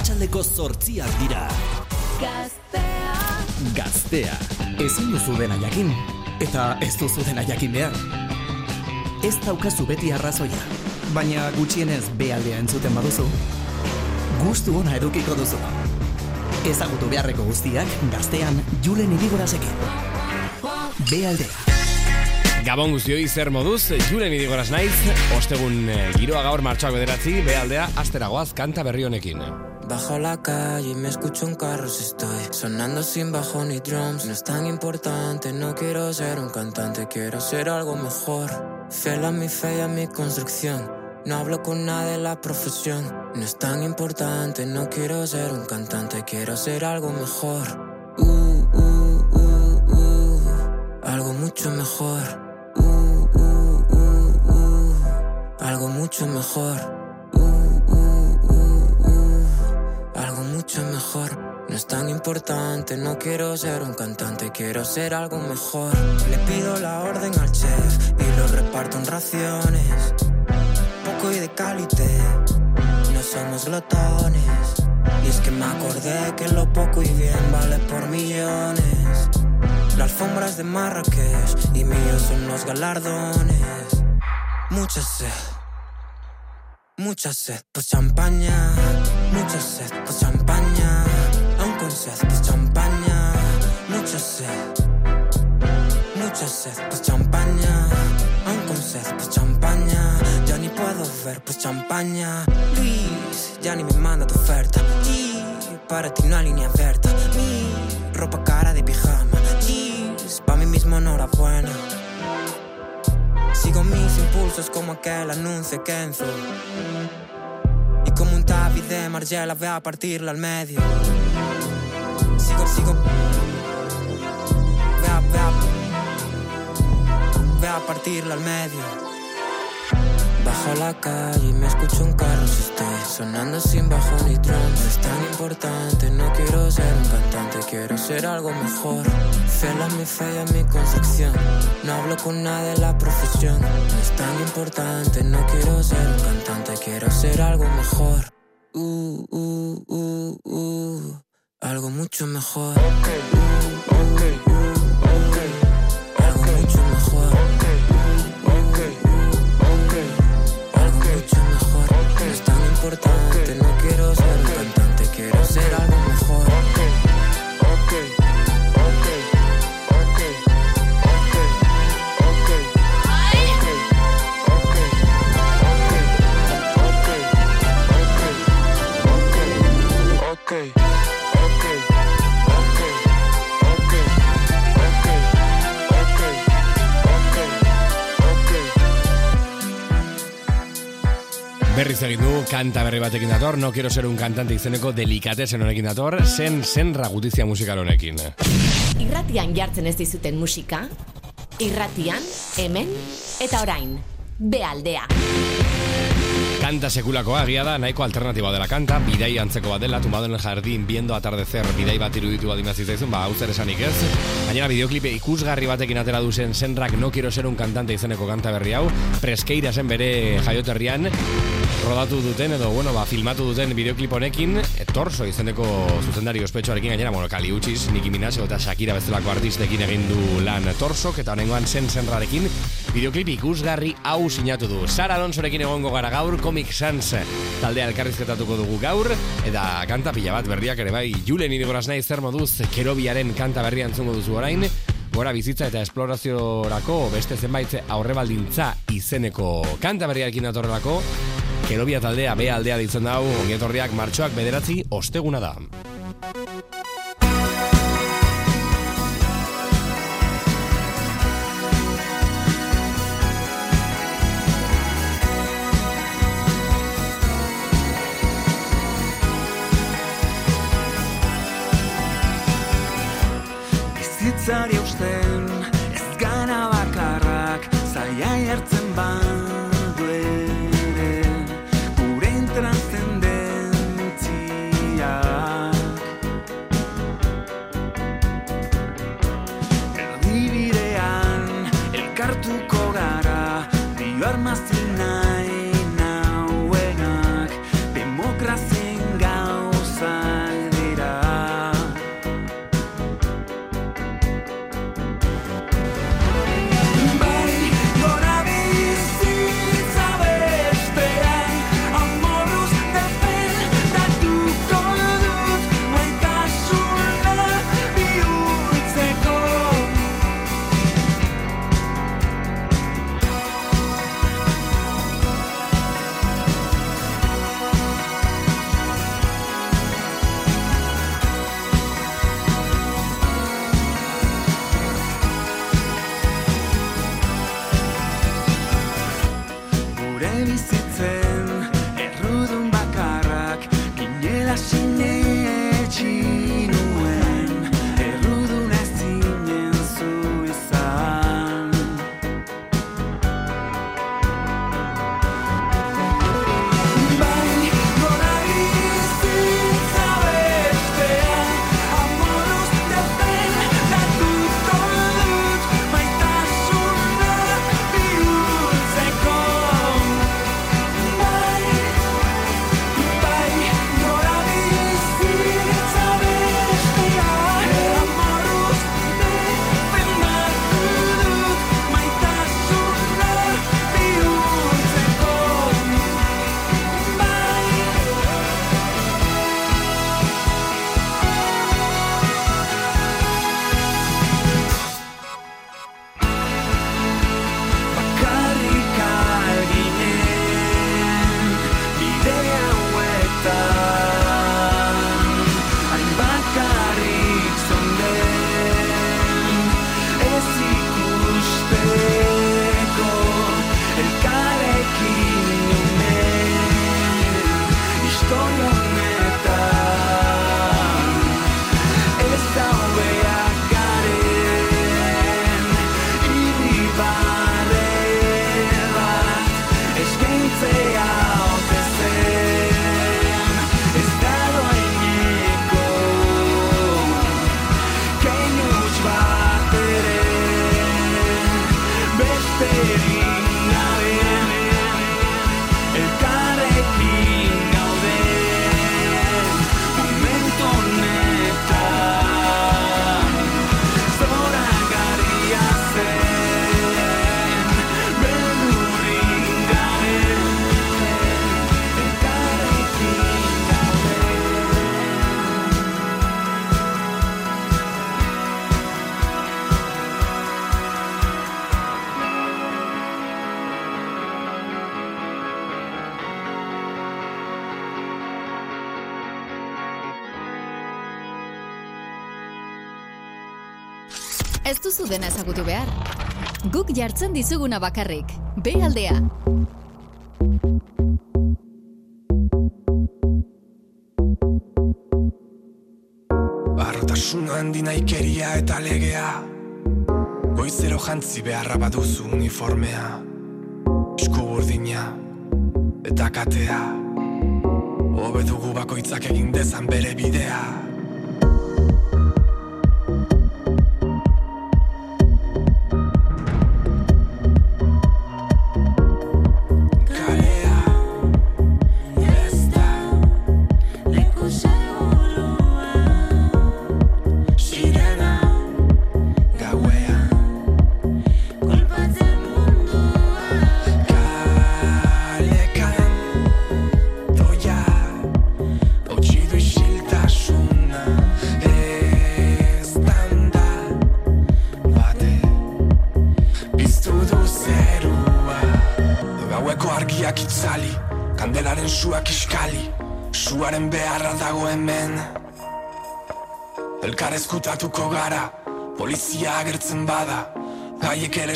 arratsaldeko zortziak dira. Gaztea. Gaztea. Ezin duzu dena jakin. Eta ez duzu dena jakin behar. Ez daukazu beti arrazoia. Baina gutxienez bealdea entzuten baduzu. Gustu ona edukiko duzu. Ezagutu beharreko guztiak gaztean julen idigorazekin. Bealdea. Gabon guztioi zer moduz, julen idigoraz naiz, ostegun eh, giroa gaur martxoak bederatzi, behaldea, asteragoaz kanta berri honekin. Bajo la calle y me escucho un carro si estoy sonando sin bajo ni drums. No es tan importante, no quiero ser un cantante, quiero ser algo mejor. Fiel a mi fe y a mi construcción. No hablo con nadie de la profesión. No es tan importante, no quiero ser un cantante, quiero ser algo mejor. Uh, uh, uh, uh, algo mucho mejor. Uh, uh, uh, uh, algo mucho mejor. No es tan importante, no quiero ser un cantante, quiero ser algo mejor. Le pido la orden al chef y lo reparto en raciones. Poco y de calité, no somos glotones. Y es que me acordé que lo poco y bien vale por millones. La alfombra es de Marrakech y míos son los galardones. Mucha sed, mucha sed, pues champaña. Mucha sed, pues champaña. Aún con sed, pues champaña. Mucha sed, mucha sed, pues champaña. Aún con sed, pues champaña. Ya ni puedo ver, pues champaña. Luis, ya ni me manda tu oferta. G, para ti hay línea abierta. Mi ropa cara de pijama. Jeans, pa' mí mismo enhorabuena. Sigo mis impulsos como aquel anuncio que Enzo. Y como un tabi de Margiela voy a partirla al medio. Sigo, sigo. Voy a, voy a, voy a partirla al medio. Bajo la calle y me escucho un carro si estoy sonando sin bajo ni drums. Es tan importante, no quiero ser un cantante, quiero ser algo mejor. Fiel a mi fe y mi construcción. No hablo con nadie de la profesión. No es tan importante, no quiero ser un cantante, quiero ser algo mejor. Uh, uh, uh, uh, algo mucho mejor. Uh, uh, No es tan importante, no quiero ser un cantante, quiero ser algo mejor. Berriz egin du, kanta berri batekin dator, no quiero ser un cantante izeneko delikatesen honekin dator, zen zenra gutizia musikal honekin. Irratian jartzen ez dizuten musika? Irratian, hemen, eta orain. Bealdea. Kanta sekulakoa agia da, nahiko alternatiba dela kanta, bidai antzeko bat dela, tumbado en el jardín, viendo atardecer, bidai bat iruditu bat imazitzaizun, ba, hau zer esanik ez. Gainera, bideoklipe ikusgarri batekin atera duzen zenrak no quiero ser un cantante izeneko kanta berri hau, preskeira zen bere jaioterrian, rodatu duten, edo, bueno, ba, filmatu duten bideoklip honekin, e, torso izeneko zuzendari ospetsuarekin gainera, bueno, Kali Uchis, Nicki Minaj eta Shakira bezalako artistekin egin du lan torsok, eta honengoan zen zenrarekin, bideoklip ikusgarri hau sinatu du. Sara Alonsorekin egongo gara gaur, Comic Sans taldea elkarrizketatuko dugu gaur, eta kanta pila bat berriak ere bai, Julen irigoraz nahi zer moduz, kerobiaren kanta berria entzungo duzu orain, gora bizitza eta esploraziorako beste zenbait aurrebaldintza izeneko kanta berriarekin datorrelako, Kerobia taldea, bea aldea ditzen dau, ongietorriak martxoak bederatzi osteguna da. Bizitzari eusten ez gana bakarrak zaila jartzen badu ezagutu behar. Guk jartzen dizuguna bakarrik. B aldea. Barrotasun handi naikeria eta legea Goizero jantzi beharra baduzu uniformea Esku burdina eta katea Hobe bakoitzak egin dezan bere bidea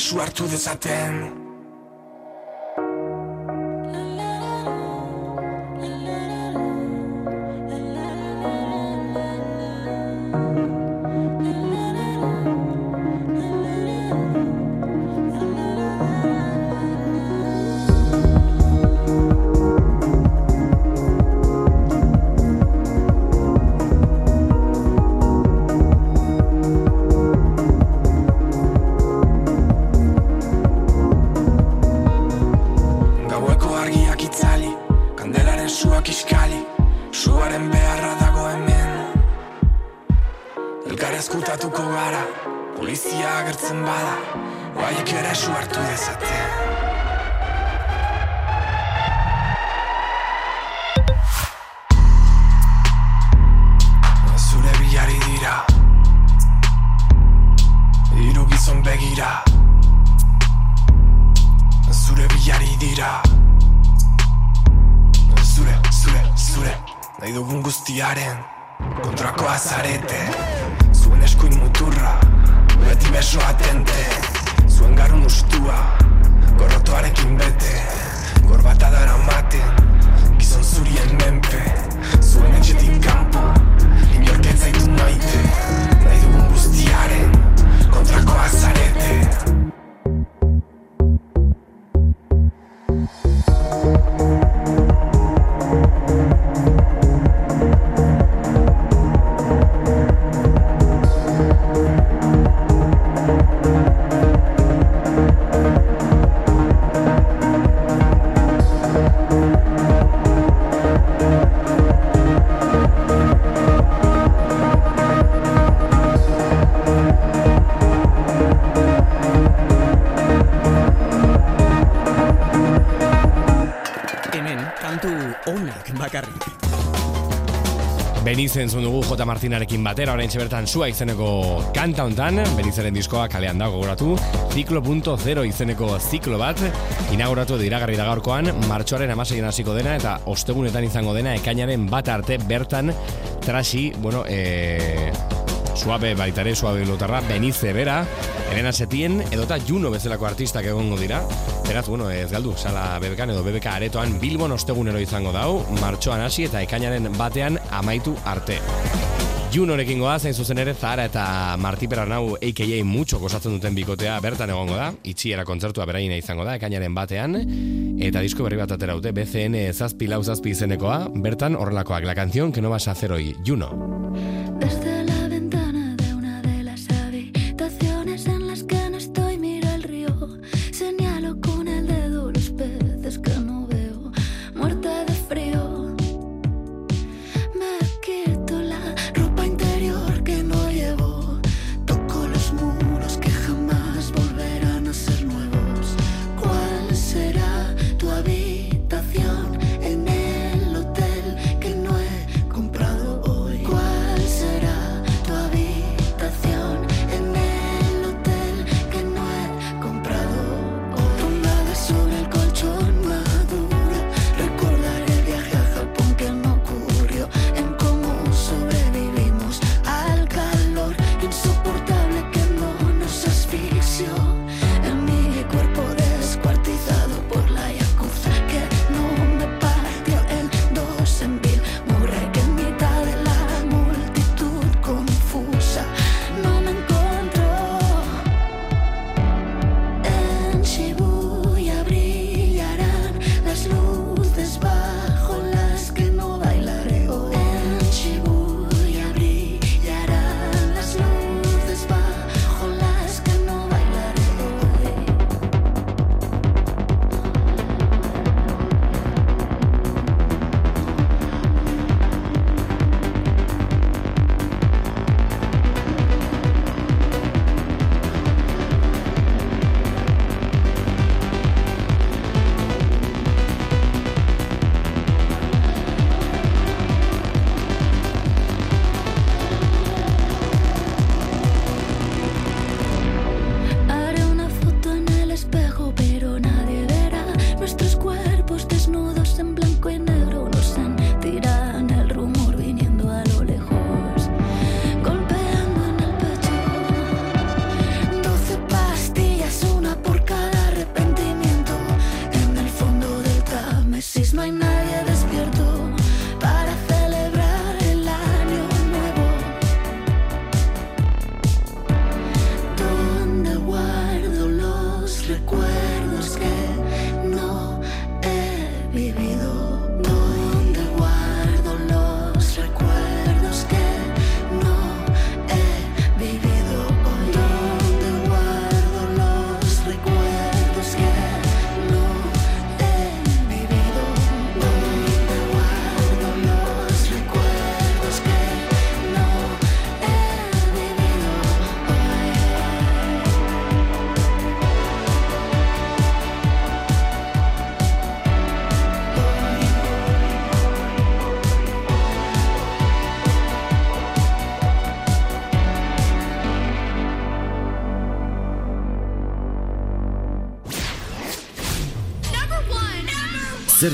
Gaiek ere su hartu dezaten Beniz entzun dugu J. Martinarekin batera, orain bertan sua izeneko kanta hontan, Benizeren diskoa kalean dago gogoratu, Ciclo.0 izeneko ziklo bat, inauguratu diragarri da gaurkoan, martxoaren amaseien hasiko dena, eta ostegunetan izango dena, ekainaren bat arte bertan, trasi, bueno, e, suabe baitare, suabe lotarra, Benize bera, Elena Setien, edota Juno bezalako artistak egongo dira, Beraz, bueno, ez galdu, sala bebekan edo bebeka aretoan Bilbon ostegunero izango dau, martxoan hasi eta ekainaren batean amaitu arte. Junorekin goaz, hain zuzen ere, Zara eta Marti Peranau a.k.a. mucho kosatzen duten bikotea bertan egongo da, itxiera kontzertua beraina izango da, ekainaren batean, eta disko berri bat atera dute, BCN zazpi lau zazpi izenekoa, bertan horrelakoak, la canción que no vas a hacer hoy, Juno. Desde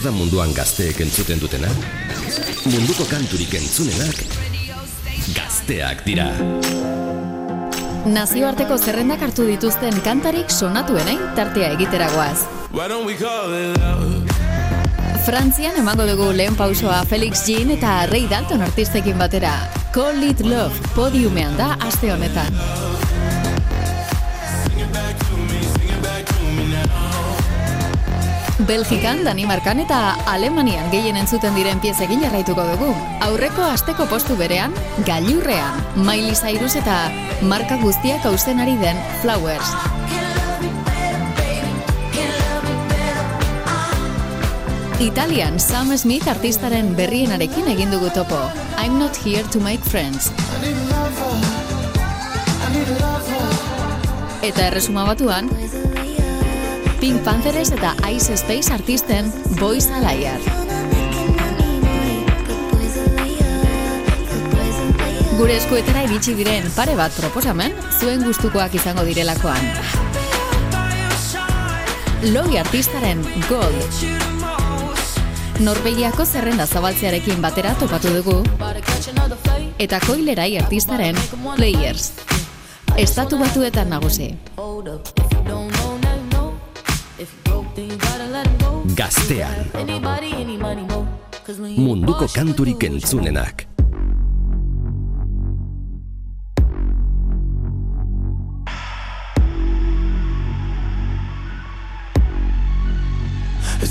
Zer da munduan gazteek entzuten dutena? Munduko kanturik entzunenak gazteak dira. Nazioarteko zerrendak hartu dituzten kantarik sonatuenei tartea egiteragoaz. Frantzian emango dugu lehen pausoa Felix Jean eta Ray Dalton artistekin batera. Call It Love podiumean da aste honetan. Belgikan, Danimarkan eta Alemanian gehien entzuten diren piezekin jarraituko dugu. Aurreko asteko postu berean, gailurrean, Miley Cyrus eta marka guztiak hausten ari den Flowers. Italian, Sam Smith artistaren berrienarekin egin dugu topo. I'm not here to make friends. Eta erresuma batuan, Pink Panthers eta Ice Space artisten Boys a Liar. Gure eskuetara iritsi diren pare bat proposamen, zuen gustukoak izango direlakoan. Logi artistaren Gold. Norvegiako zerrenda zabaltzearekin batera topatu dugu, eta koilerai artistaren Players. Estatu batuetan nagusi. Gaztean. Munduko kanturik entzunenak.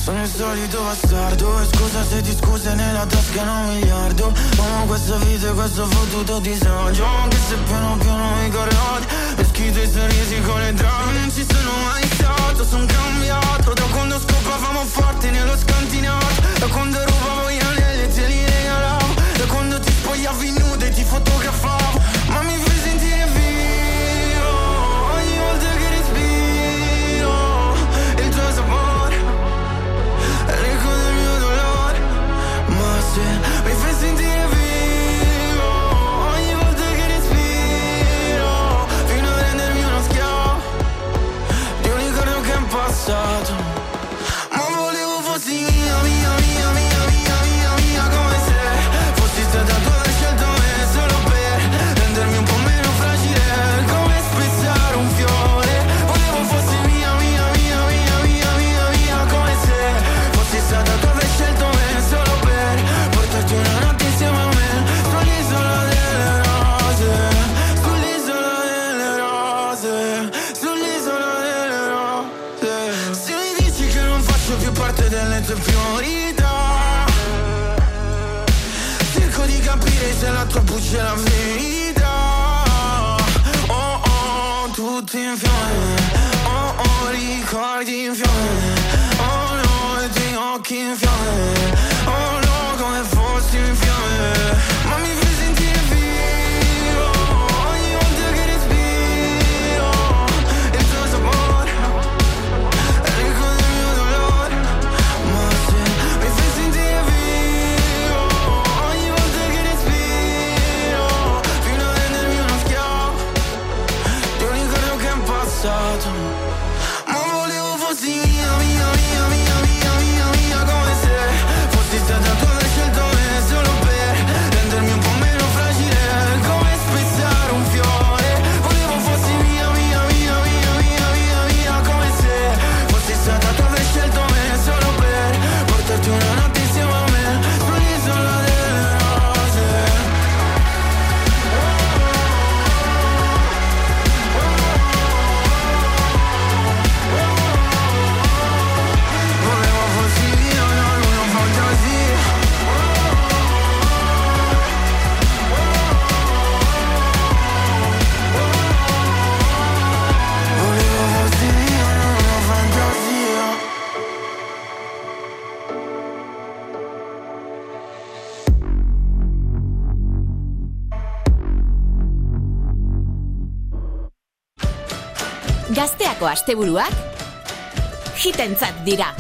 Sono il solito bastardo E scusa se ti scuse nella tasca non un miliardo Amo questa vita e questo fottuto disagio Anche se piano piano mi corrodi E schito i sorrisi con le drame Non ci sono mai stato, sono cambiato. Da quando scopavamo forte nello scantinato. Da quando rubavo gli anelli e te li regalavo. Da quando ti spogliavi nuda e ti fotografavo. Ma mi la tua buccia è la verità. Oh oh, tutti in fiamme. Oh oh, ricordi in fiamme. Oh no, i tuoi occhi in fiamme asteburuak hitentzat dira.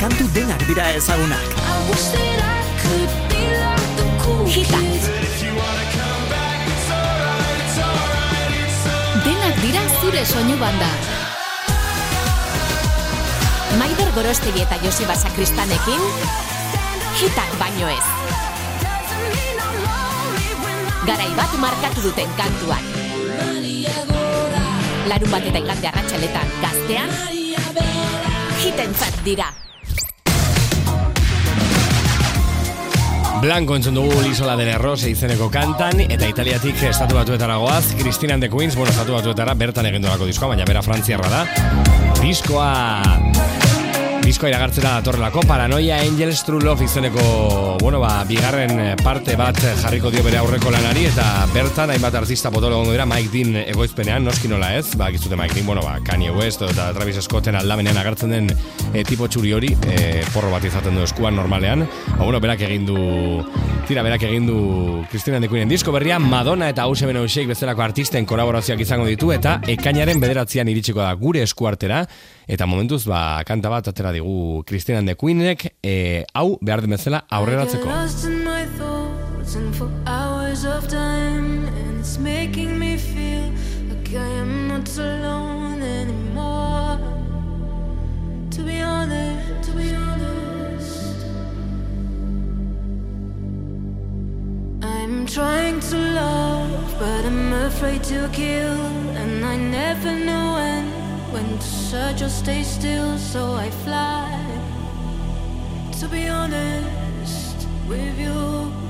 Kantu denak dira ezagunak. Hitak. Denak dira zure soinu banda. Gorostegi eta Joseba Sakristanekin, hitak baino ez. Garai bat markatu duten kantuak. Larun bat eta igande arratsaletan gaztean, hitentzat dira. Blanco entzun dugu Lisola del Errose izeneko kantan, eta italiatik estatu batuetara goaz, Christina the Queens, bueno, estatu batuetara bertan egin duelako diskoa, baina bera frantziarra da. Diskoa... Diskoa iragartzera datorrelako, Paranoia Angels True Love izeneko, bueno, ba, bigarren parte bat jarriko dio bere aurreko lanari, eta bertan hainbat artista potolo gongo dira Mike Dean egoizpenean, noski nola ez, ba, giztute Mike Dean, bueno, ba, Kanye West eta Travis Scotten aldamenean agertzen den e, tipo txuri hori, e, porro bat izaten du eskuan normalean, ba, bueno, berak egin du, tira, berak egin du Christina Dekuinen disko berria, Madonna eta Hause Beno bezalako artisten kolaborazioak izango ditu, eta ekainaren bederatzean iritsiko da gure eskuartera, eta momentuz, ba, kanta bat atera digu Christina de Queenek, e, hau behar den bezala aurreratzeko. I'm trying to love, but I'm afraid to kill And I never know when, when to search or stay still So I fly to be honest with you.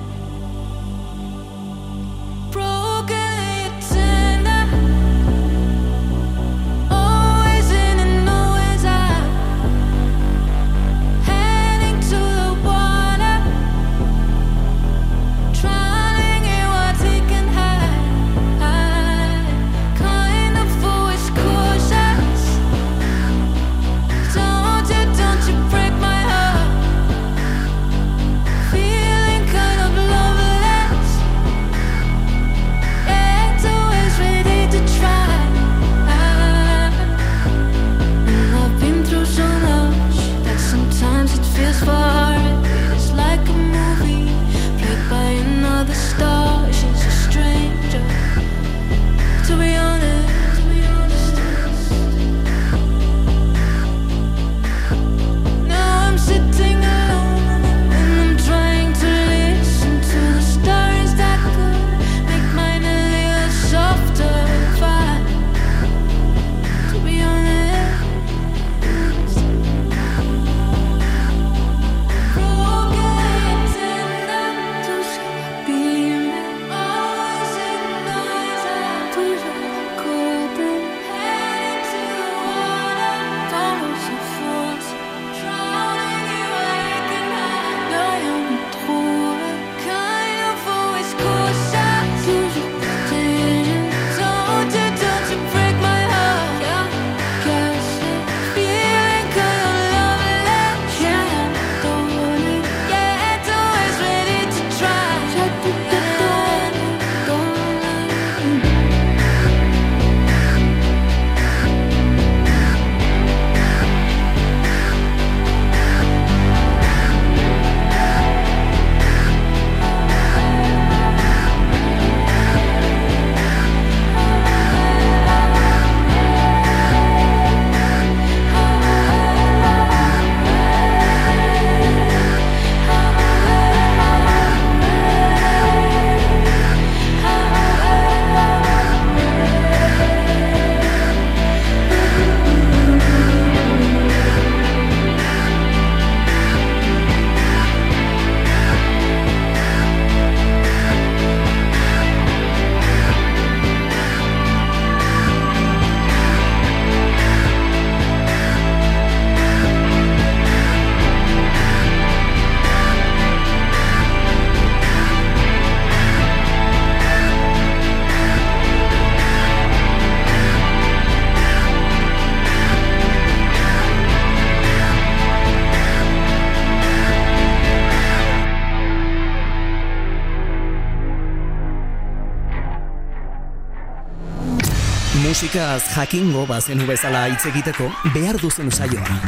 Musikaz jakingo bazenu bezala hitz egiteko behar duzen saioa.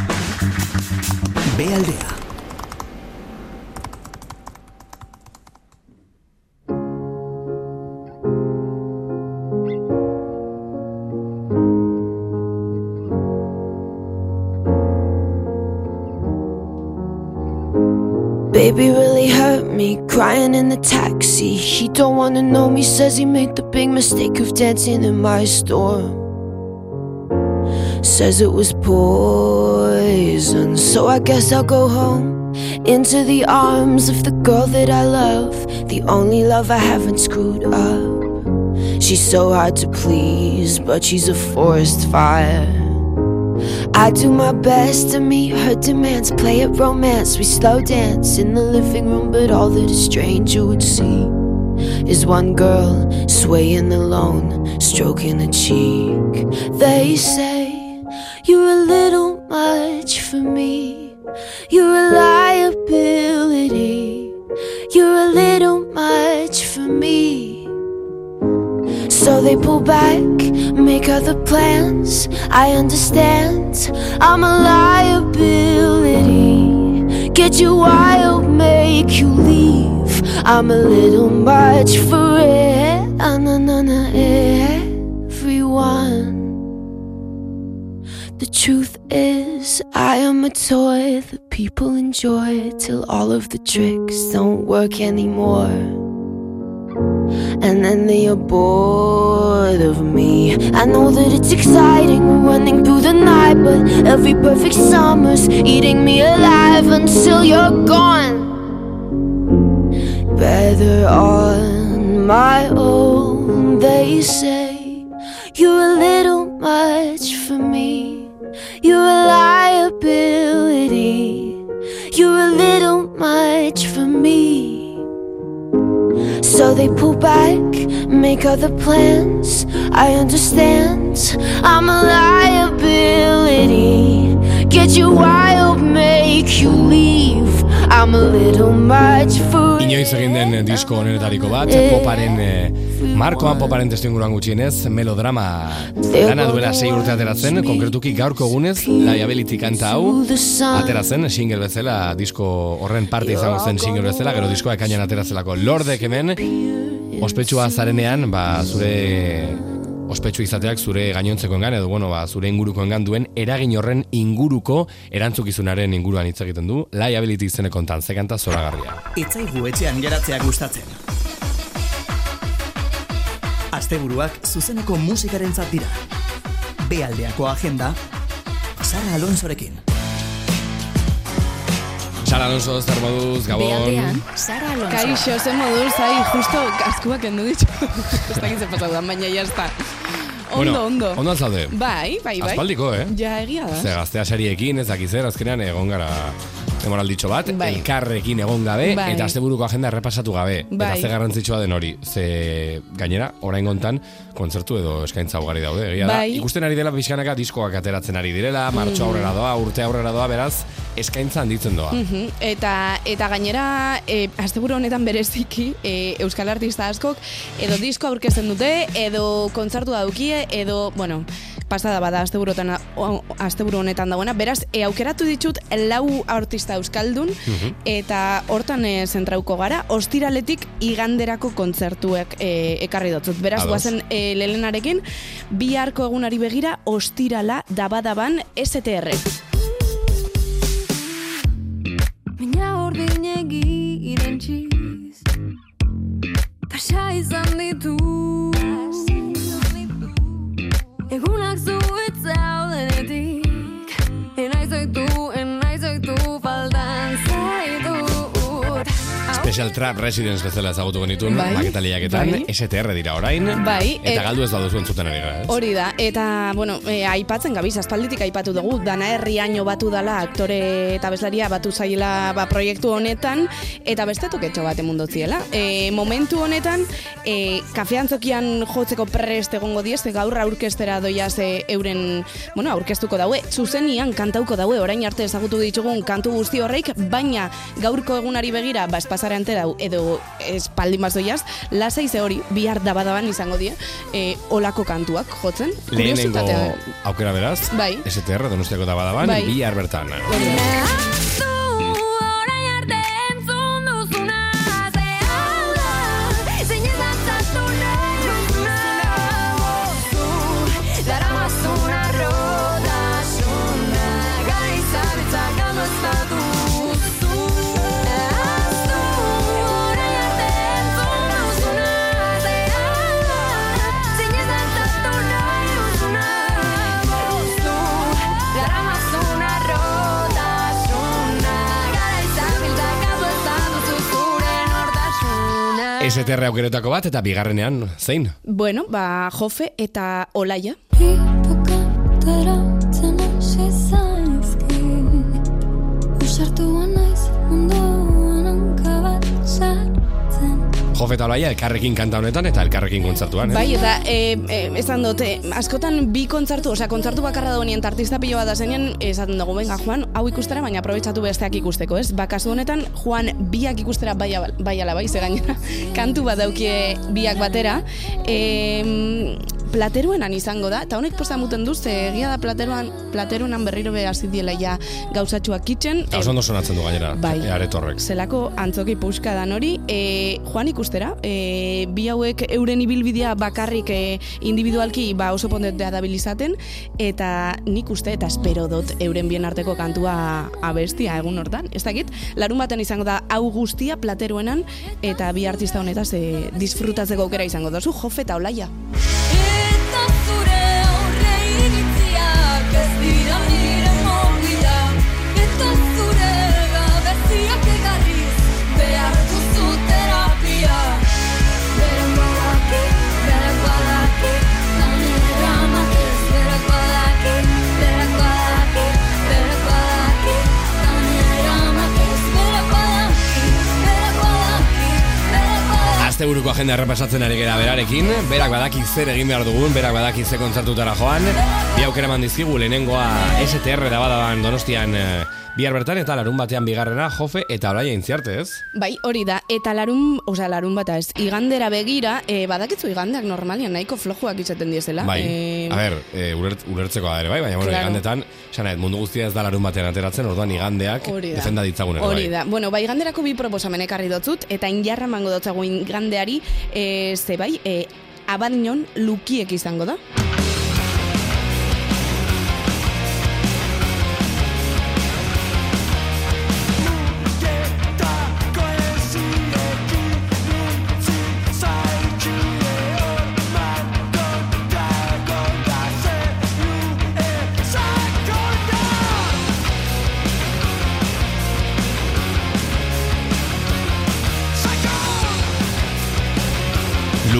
Bealdea. He don't wanna know me, says he made the big mistake of dancing in my storm. Says it was poison, so I guess I'll go home into the arms of the girl that I love, the only love I haven't screwed up. She's so hard to please, but she's a forest fire. I do my best to meet her demands, play at romance. We slow dance in the living room, but all that a stranger would see is one girl swaying alone, stroking a cheek. They say you're a little much for me, you're a liability, you're a little much for me. So they pull back, make other plans. I understand, I'm a liability. Get you wild, make you leave. I'm a little much for it. Everyone. The truth is, I am a toy that people enjoy till all of the tricks don't work anymore. And then they are bored of me. I know that it's exciting running through the night, but every perfect summer's eating me alive until you're gone. Better on my own, they say. You're a little much for me. You're a liability. You're a little much for me. So they pull back, make other plans. I understand, I'm a liability. Get you wild, make you leave. I'm a little much for Inoiz egin den disko honetariko bat, poparen eh, markoan poparen testu inguruan gutxienez, melodrama dana duela sei urte ateratzen, konkretuki gaurko egunez, liability kanta hau, ateratzen, single bezala, disko horren parte izango zen single bezala, gero diskoa ekainan ateratzelako lordek hemen, ospetsua zarenean, ba, zure ospetsu izateak zure gainontzeko engan, edo bueno, ba, zure inguruko engan duen, eragin horren inguruko erantzukizunaren inguruan hitz egiten du, liability izeneko kontan, zekanta zoragarria. Itzaigu etxean geratzea gustatzen. Asteburuak zuzeneko musikaren dira. Bealdeako agenda, Sara Alonsorekin. Sara Alonso, zer moduz, Gabon. Bealdean, Sara Alonso. Kaixo, ze moduz, ai, justo kaskuak endu ditu. Ez dakit ze pasaudan, baina ya Ondo, bueno, ondo. Ondo altzaude. Bai, bai, bai. Aspaldiko, eh? Ja, egia da. Ze gaztea sariekin, ez dakiz zer, azkenean egon gara demoralditxo bat, Bai. elkarrekin egon gabe, Bai. eta asteburuko agenda errepasatu gabe. Bai. Eta ze garrantzitsua den hori. Ze gainera, orain gontan, kontzertu edo eskaintza ugari daude. Egia da, Bai. Mm. ikusten ari dela pixkanaka diskoak ateratzen ari direla, martxo aurrera doa, urte aurrera doa, beraz, eskaintza handitzen doa. Mhm, Eta eta gainera e, asteburu honetan bereziki e, euskal artista askok edo disko aurkezten dute edo kontzertu daukie edo bueno pasada bada asteburu honetan dagoena beraz e, aukeratu ditut lau artista euskaldun eta hortan e, zentrauko gara ostiraletik iganderako kontzertuek e, ekarri dotzut beraz Ados. guazen e, lelenarekin biharko egunari begira ostirala dabadaban STR Baina ordinegi irentxiz Pasa izan ditu. Egunak zuetzaudenetik Enaiz Special Trap Residence bezala ezagutu genituen, Bai. maketaliaketan, Bai. STR dira orain, Bai, eta e- galdu ez baduzu entzuten ari gara, ez? Hori da, eta, bueno, e, aipatzen gabiz, aspalditik aipatu dugu, dana herriaino batu dala aktore eta bezlaria batu zaiela ba, proiektu honetan, eta beste toketxo bat emundotziela. E, momentu honetan, e, kafeantzokian jotzeko prest egongo diez, gaur aurkestera doia ze euren, bueno, aurkeztuko daue, zuzenian kantauko daue, orain arte ezagutu ditugun kantu guzti horreik, baina gaurko egunari begira, ba, espasarante dau, edo espaldin bazoiaz, lasai ze hori, bihar dabadaban izango die, e, olako kantuak jotzen. Lehenengo aukera beraz, Bai. STR Donostiako da badaban, Bai. bihar bertan. Orain STR aukeretako bat eta bigarrenean, zein? Bueno, ba, Jofe eta Olaia. Jofe eta Olaia elkarrekin kanta honetan eta elkarrekin kontzertuan, eh? Bai, eta e, e, esan dute, askotan bi kontzertu, osea, kontzertu bakarra da honien, artista pilo bat da zenean, esaten dugu, venga, Juan, hau ikustera, baina aprobetsatu besteak ikusteko, ez? Ba, kasu honetan, Juan biak ikustera bai, bai ala bai, ze gainera, kantu bat daukie biak batera, e, plateruenan izango da, eta honek posta muten du, ze egia da plateruan, plateruenan berriro be hasi diela ja gauzatxuak kitchen. Eta oso ondo sonatzen du gainera, Bai. e, aretorrek. Zelako antzoki puska dan hori, e, joan ikustera, e, bi hauek euren ibilbidea bakarrik e, individualki ba oso pondetea dabilizaten, eta nik uste eta espero dut euren bien arteko kantua abestia egun hortan. Ez dakit, larun baten izango da hau guztia plateruenan, eta bi artista honetaz e, disfrutatzeko aukera izango dozu, jofe eta olaia. Zure aurre iritziak ez dira Asteburuko agenda errepasatzen ari gera berarekin, berak badaki zer egin behar dugun, berak badaki ze kontzertutara joan, bi aukera eman dizkigu lehenengoa STR da badaban donostian eh, bihar bertan eta larun batean bigarrena jofe eta olaia intziarte, ez? Bai, hori da, eta larun, osea, larun bata ez, igandera begira, e, badakitzu igandeak normalian nahiko flojuak izaten diezela. Bai, E, a ber, e, ulert, ulertzeko da ere, bai, baina bueno, Claro. igandetan, esan mundu guztia ez da larun batean ateratzen, orduan igandeak Hori da. defenda ditzagun ere, Hori bai. da. Bueno, bai ganderako bi proposamen ekarri dotzut, eta injarra mango dotzagu ingandeari, e, ze bai, e, abadinon lukiek izango da.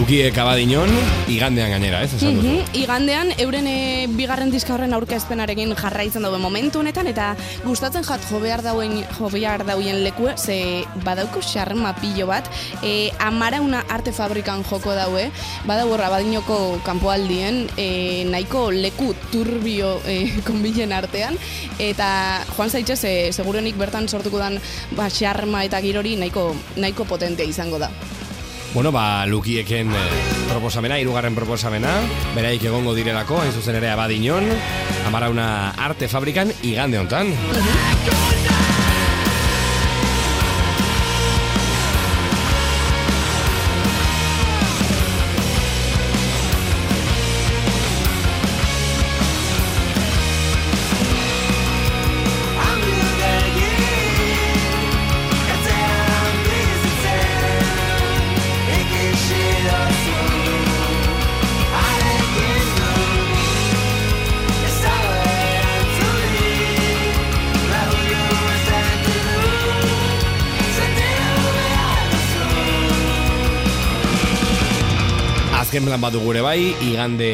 Lukiek abadinon, igandean gainera, ez? Duzu. Mhm, Igandean, euren e, bigarren diska horren aurkezpenarekin jarraitzen dauen momentu honetan, eta gustatzen jat jo behar dauen, jo behar dauen lekue, ze badauko xarma pilo bat, e, amara una arte fabrikan joko daue, badau horra badinoko kanpoaldien, e, nahiko leku turbio e, konbilen artean, eta joan zaitxez, e, segurenik bertan sortuko dan ba, xarma eta girori nahiko, nahiko potentea izango da. Bueno, ba, lukieken eh, proposamena, hirugarren proposamena, beraik egongo direlako, hain zuzen ere abadinon, amara una arte fabrikan igande hontan. Plan bat dugu ere bai, igande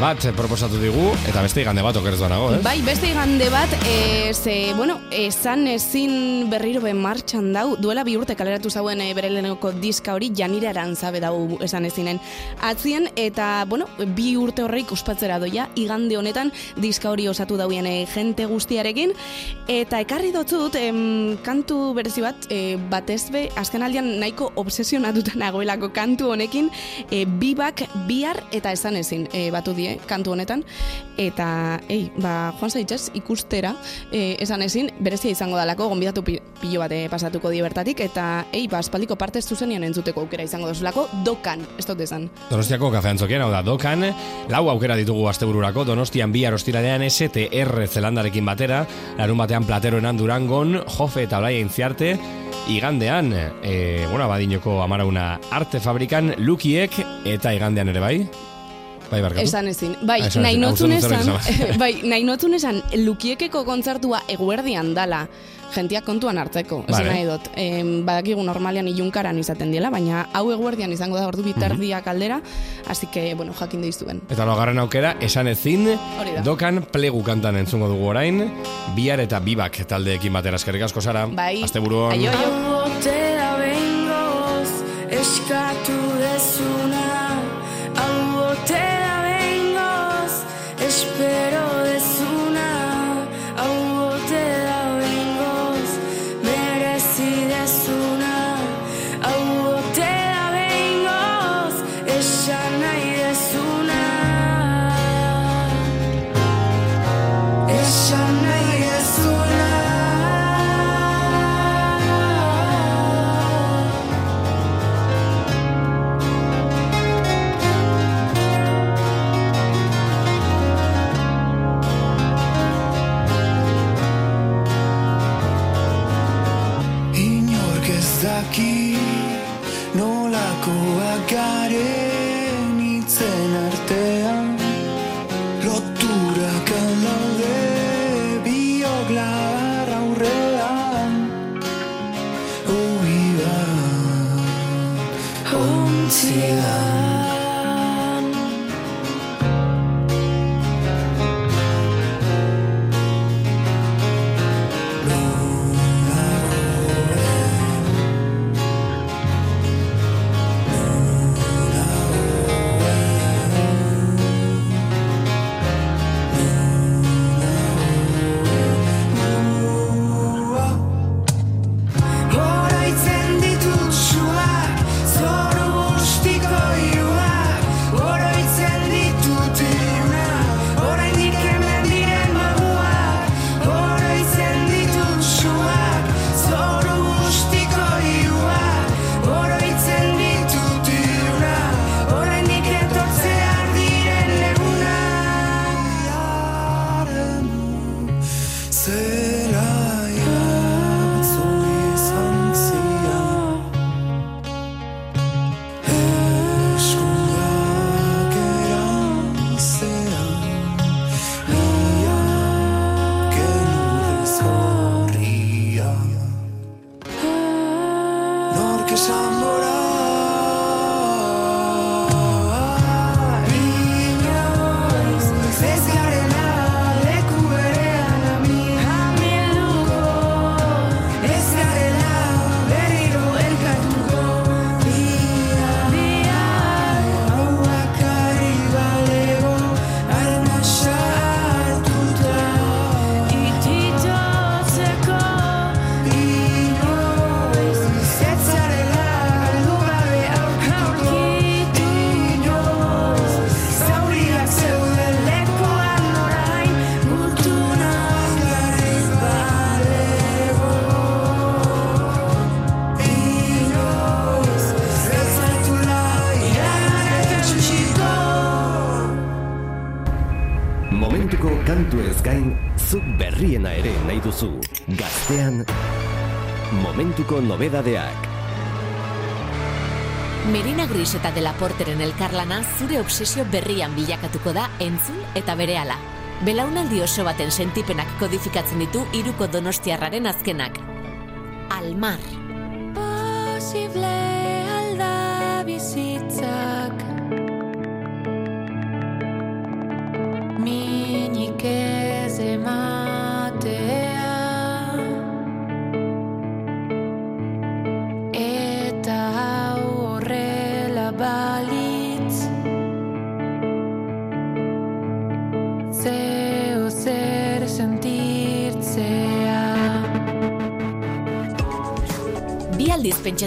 bat proposatu digu, eta beste igande bat okerez banago, ez? Bai, beste igande bat, e, ze, bueno, esan ezin berriro ben martxan dau, duela bi urte kaleratu zauen e, bere leheneko diska hori, janire arantzabe dau esan ezinen atzien, eta, bueno, bi urte horreik uspatzera doia, igande honetan diska hori osatu dauen e, jente guztiarekin, eta ekarri dotzut, em, kantu berezi bat, e, batez be, azken aldian nahiko obsesionatuta nagoelako kantu honekin, e, bibak bihar eta esan ezin e, batu die kantu honetan. Eta ei, ba, joan zaitzez ikustera e, esan ezin berezia izango dalako gonbidatu pi, pilo bate pasatuko die bertatik. Eta ei, ba, aspaldiko parte zuzenian entzuteko aukera izango dozulako dokan, ez dut esan. Donostiako kafeantzokian, hau da, dokan, lau aukera ditugu astebururako, Donostian bi arostiradean STR zelandarekin batera, larun batean plateroenan durangon, jofe eta olaia intziarte, igandean, e, bueno, badinoko amarauna arte fabrikan, lukiek, eta igandean ere bai, Bai, barkatu. Esan ezin. Bai, Ah, esan nahi zen esan, bai, nahi notun esan, lukiekeko kontzertua eguerdian dala, jentiak kontuan hartzeko, esan Vale. nahi dut. Em, badakigu normalean ilunkaran izaten diela, baina hau eguerdian izango da ordu bitardiak aldera, así que, bueno, jakin deizuen. Eta logarren aukera, esan ezin, dokan plegu kantan entzungo dugu orain, bihar eta bibak taldeekin batera eskerrik asko zara. Bai. Asteburuan. Aio, aio. Bengoz eskatu dezuna espero nobedadeak. Merina Gris eta Dela Porteren elkarlana zure obsesio berrian bilakatuko da entzun eta berehala. Belaunaldi oso baten sentipenak kodifikatzen ditu iruko donostiarraren azkenak. Almar.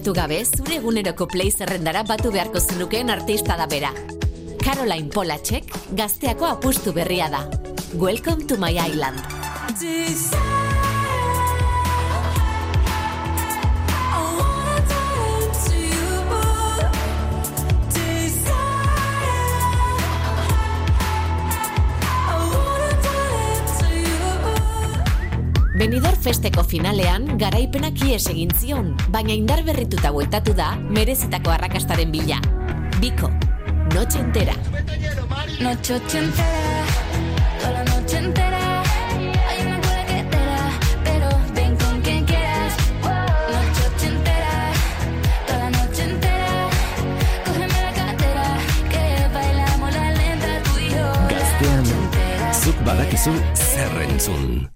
Pentsatu gabe, zure eguneroko play zerrendara batu beharko zenukeen artista da bera. Caroline Polacek gazteako apustu berria da. Welcome to my island. festeko finalean garaipenak ies egin zion, baina indar berrituta bueltatu da merezitako arrakastaren bila. Biko, noche entera. Noche entera, toda la noche entera. badakizu zer entzun.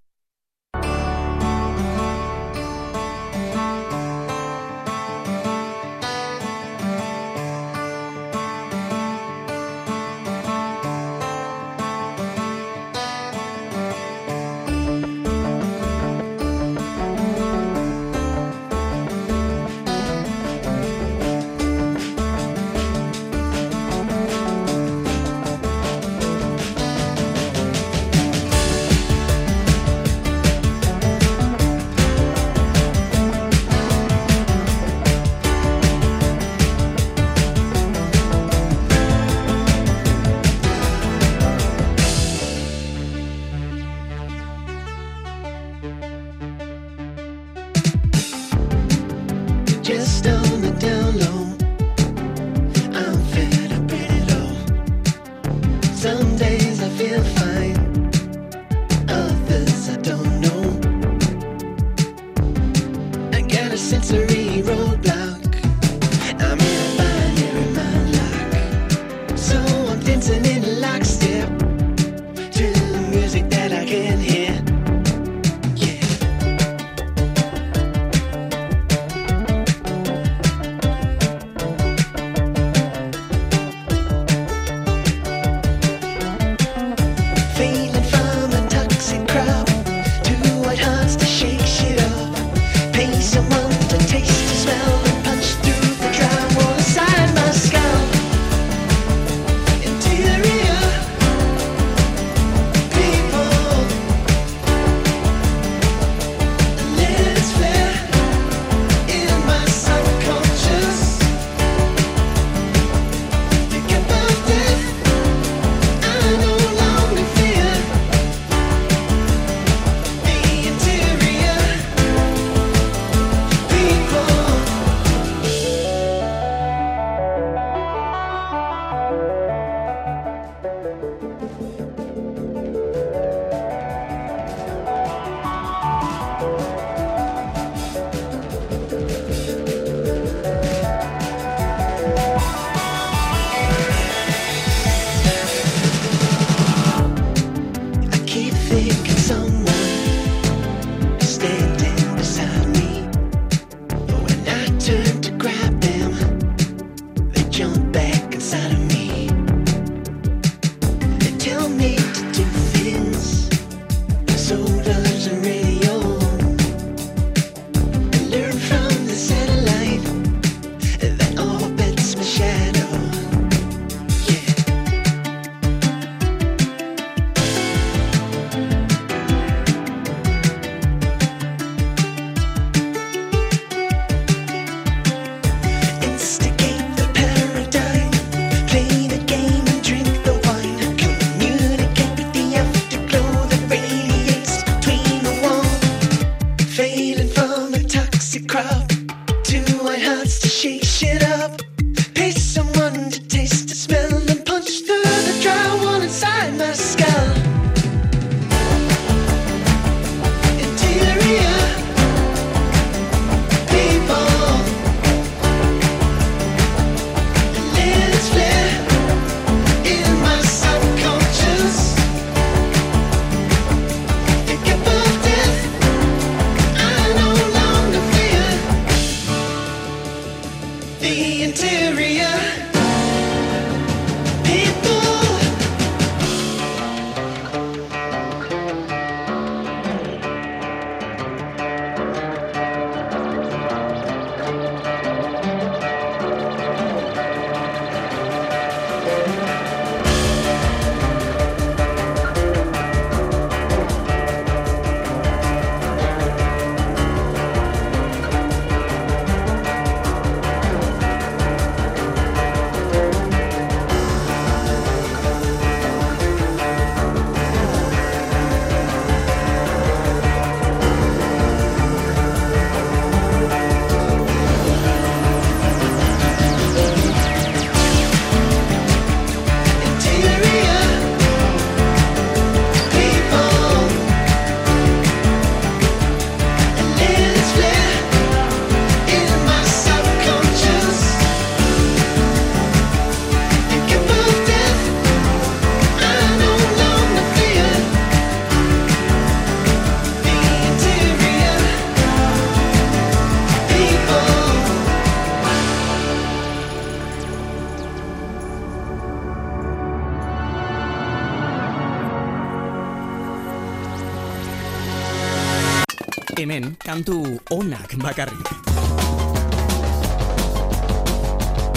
Kantu onak bakarrik.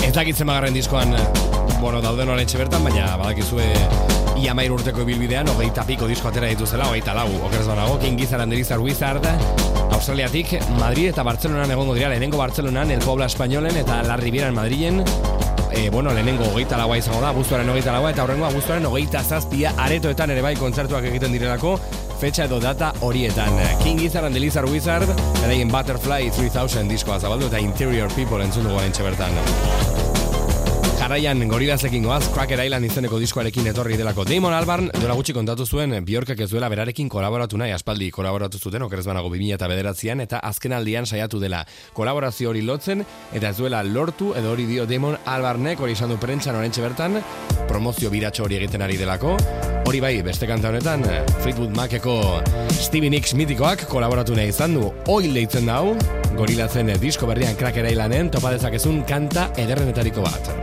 Ez dakitzen magarren diskoan, bueno, dauden orain bertan, baina badakizue iamair urteko bilbidean, hogeita piko disko atera dituzela, hogeita lau, okeraz banago, King the Lizard Wizard, Australiatik, Madrid eta Bartzelonan egongo dira, lehenengo Bartzelonan, El Pobla Espainolen eta La Ribieran Madrilen, e, bueno, lehenengo hogeita laua izango da, abuztuaren hogeita laua, eta horrengo abuztuaren hogeita zazpia, aretoetan ere bai kontzertuak egiten direlako, fetxa edo data horietan. King Gizzard and the Lizard Wizard, eraien Butterfly 3000 diskoa zabaldu eta Interior People entzun dugu oraintxe bertan. Jarraian gorilazekin goaz, Cracker Island izeneko diskoarekin etorri delako Damon Albarn, dola gutxi kontatu zuen Bjorkak ez duela berarekin kolaboratu nahi, aspaldi kolaboratu zuten, okerez banago 2000 eta bederatzean, eta azken aldian saiatu dela kolaborazio hori lotzen, eta ez duela lortu, edo hori dio Damon Albarnek, hori izan du orentxe bertan, promozio biratxo hori egiten ari delako, hori bai, beste kanta honetan, Fleetwood Maceko Stevie Nicks mitikoak kolaboratu nahi izan du, oil deitzen da hau, gorilatzen disko berrian Cracker Islanden, topa dezakezun kanta ederrenetariko bat.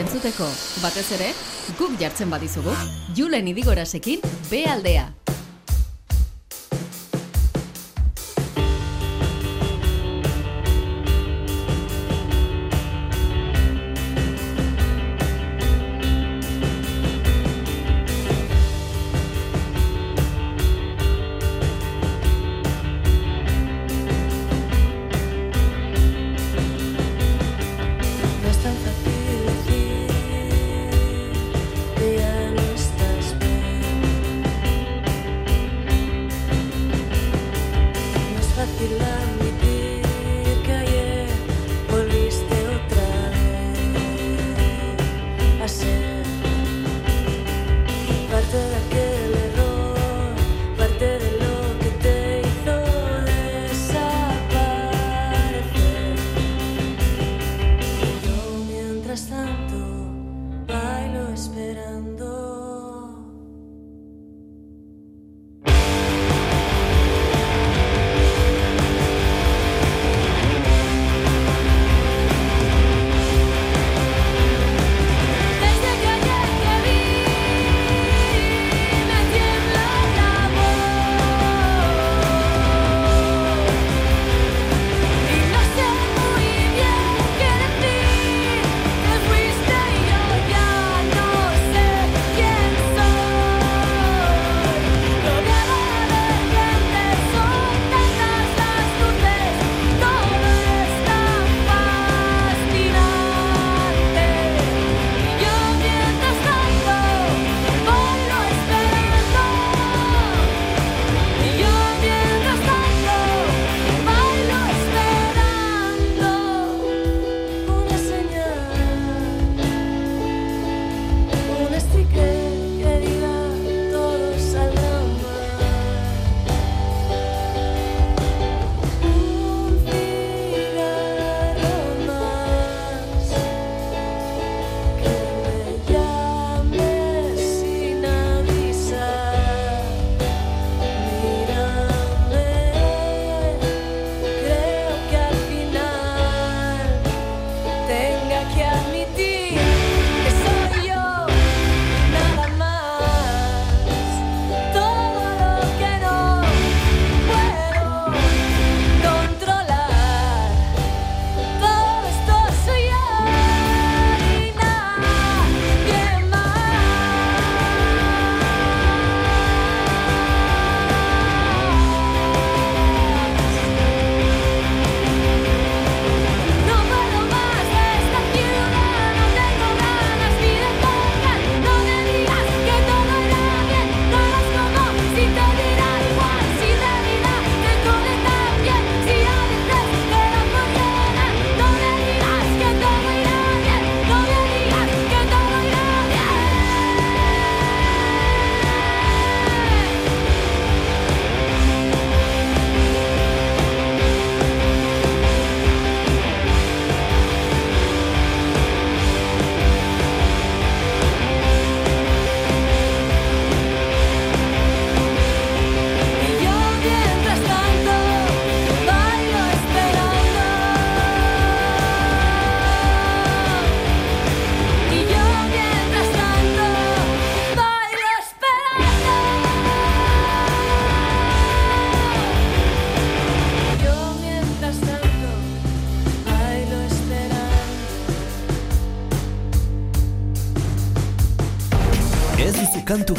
Entzuteko, batez ere, guk jartzen badizugu. Julen idigorasekin, B aldea.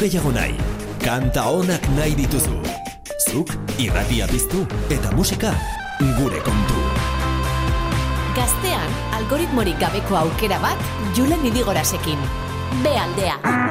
gehiago nahi. Kanta onak nahi dituzu. Zuk irratia piztu eta musika gure kontu. Gaztean, algoritmorik gabeko aukera bat Julen Idigorasekin. Bealdea. aldea.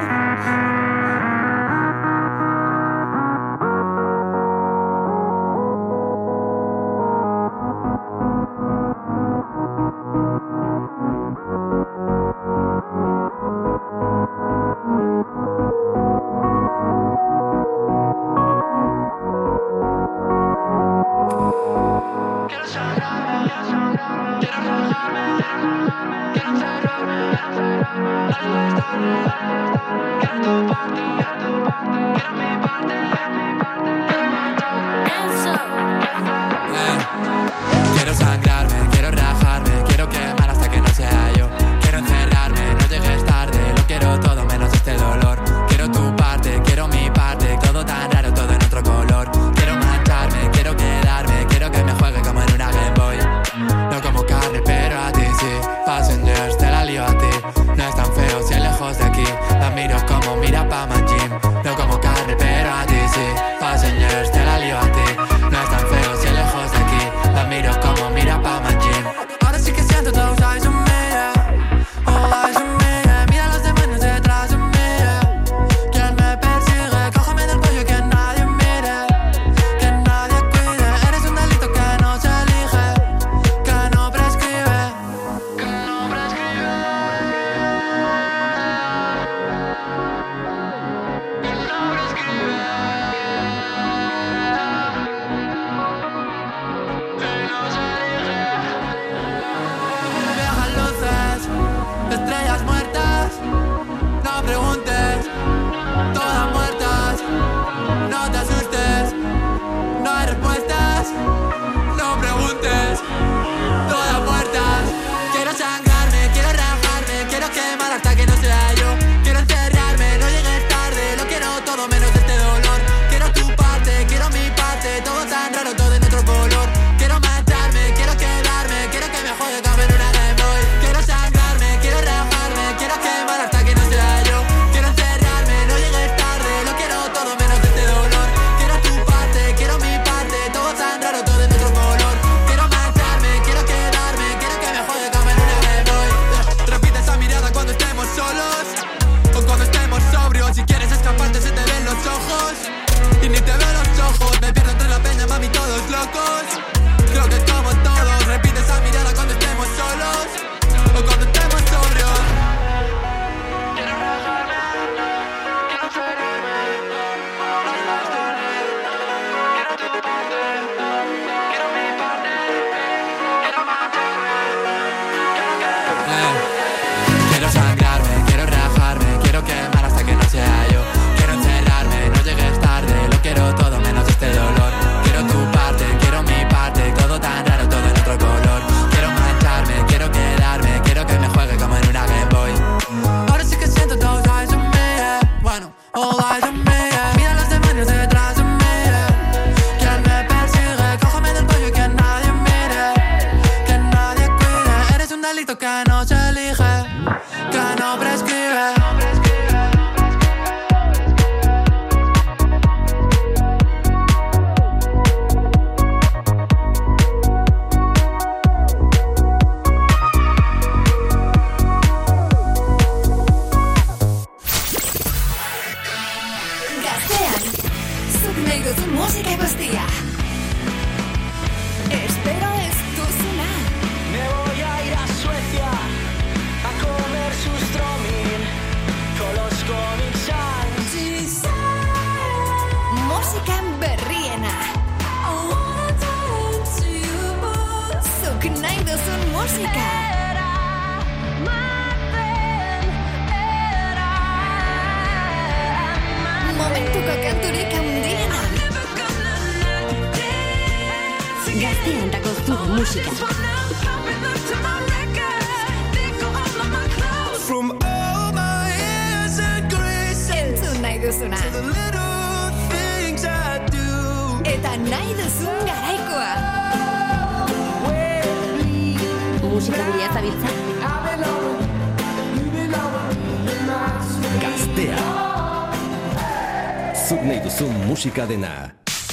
Musika dena.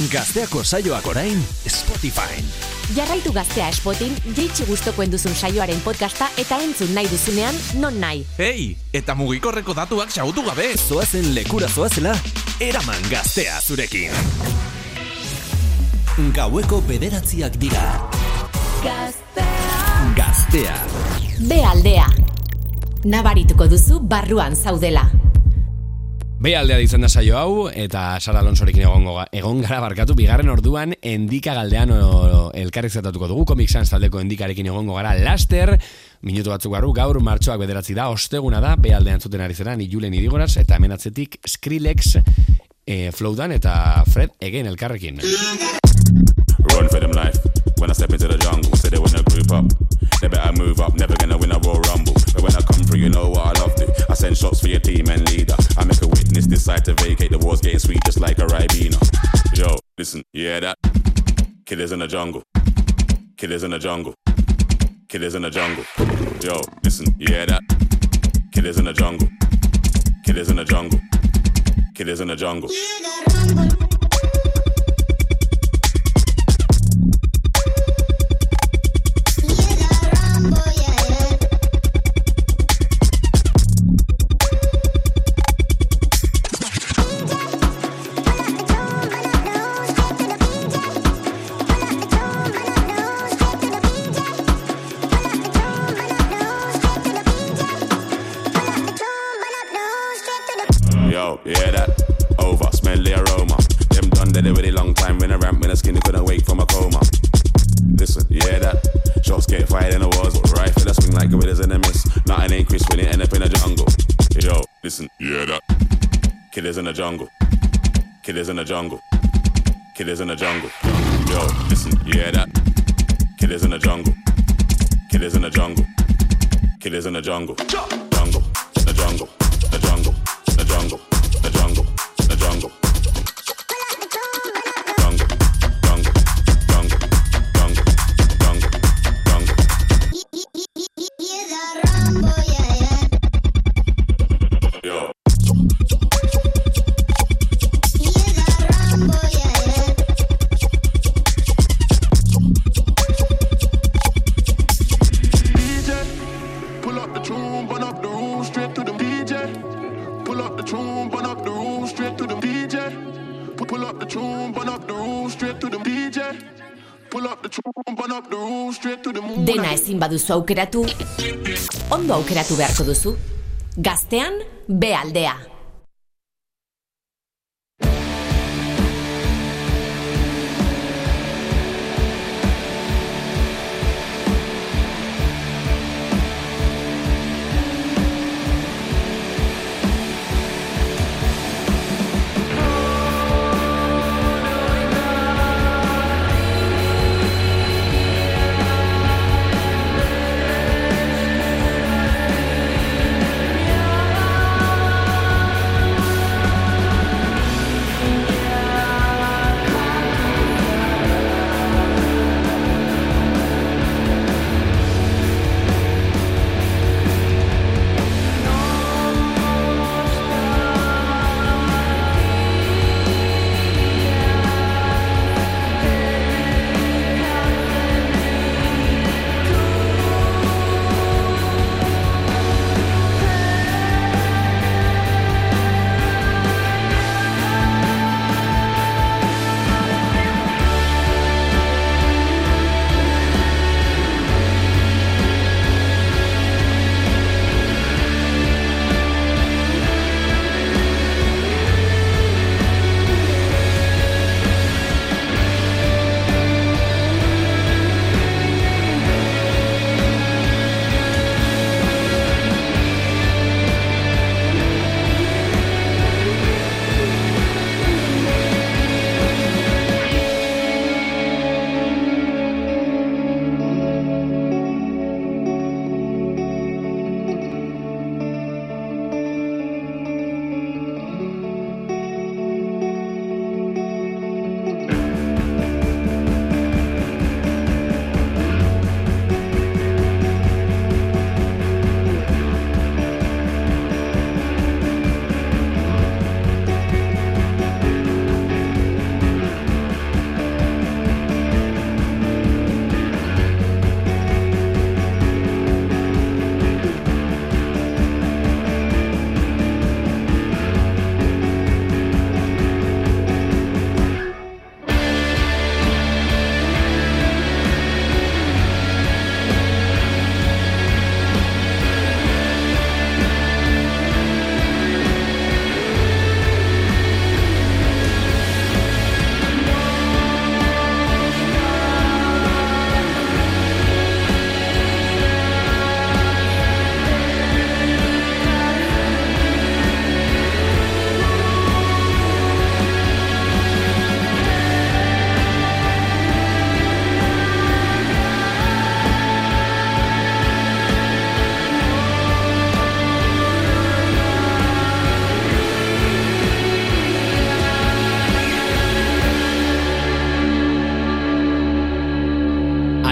Gazteako saioak orain Spotify. Jarraitu gaztea Spotin, jeitsi guztokoen duzun saioaren podcasta eta entzun nahi duzunean, non nahi. Ei, eta mugikorreko datuak xautu gabe. Zoazen lekura zoazela, eraman gaztea zurekin. Gaueko bederatziak dira. Gaztea. Gaztea. Be aldea. Nabarituko duzu barruan zaudela. Be aldea ditzen da saio hau, eta Sara Alonsorekin egongo ga- egon gara barkatu, bigarren orduan endika galdean o- elkarrizketatuko dugu, Comic Sans taldeko endikarekin egongo gara laster, minutu batzuk barru, gaur martxoak bederatzi da, osteguna da, be aldean zuten ari zera, ni Julen idigoraz, eta hemen atzetik Skrillex, e, Flowdan eta Fred Egen elkarrekin. Run for them life. When I step into the jungle, say they wanna group up. They better move up, never gonna win a Royal Rumble. When I come through, you know what I love to. I send shots for your team and leader. I make a witness decide to vacate. The war's getting sweet just like a Ribena. Yo, listen, yeah that? Killers in the jungle. Killers in the jungle. Killers in the jungle. Yo, listen, yeah that? Killers in the jungle. Killers in the jungle. Killers in the jungle. Dead already long time when I ramp when I skinny couldn't wake from a coma. Listen, hear that? Shots get fired in the walls, but rifle that swing like gorillas in a miss. Nothing ain't crisp when it end up in the jungle. Yo, listen, hear that? Killers in the jungle. Killers in the jungle. Killers in the jungle. Yo, listen, hear that? Killers in the jungle. Killers in the jungle. Killers in the jungle. Ezin baduzu aukeratu, ondo aukeratu beharko duzu. Gaztean, be aldea.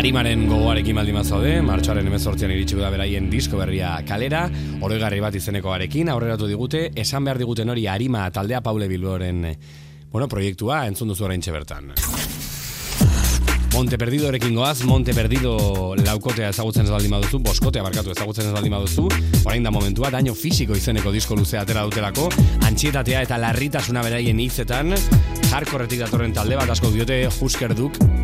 Arimaren gogoarekin baldin mazaude, martxoaren emezortzian iritsiko da beraien disko berria kalera, oroigarri bat izenekoarekin, aurreratu digute, esan behar diguten hori Arima taldea Paule Bilboren bueno, proiektua entzun duzu orain bertan. Monte Perdidorekin goaz, Monte Perdido laukotea ezagutzen ez baldin baduzu, boskotea barkatu ezagutzen ez baldin baduzu, orain da momentua, daño fisiko izeneko disko luzea atera dutelako, antxietatea eta larritasuna beraien hitzetan, jarkorretik datorren talde bat asko diote Husker duk, eh,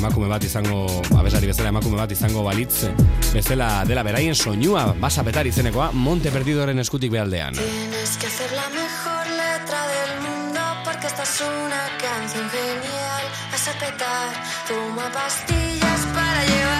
emakume bat izango, abesari bezala emakume bat izango balitz, bezala dela beraien soinua, basapetar izenekoa, Monte Perdidoren eskutik behaldean. Tienes que hacer la mejor letra del mundo porque esta es una canción genial. Vas a petar, toma pastillas para llevarlo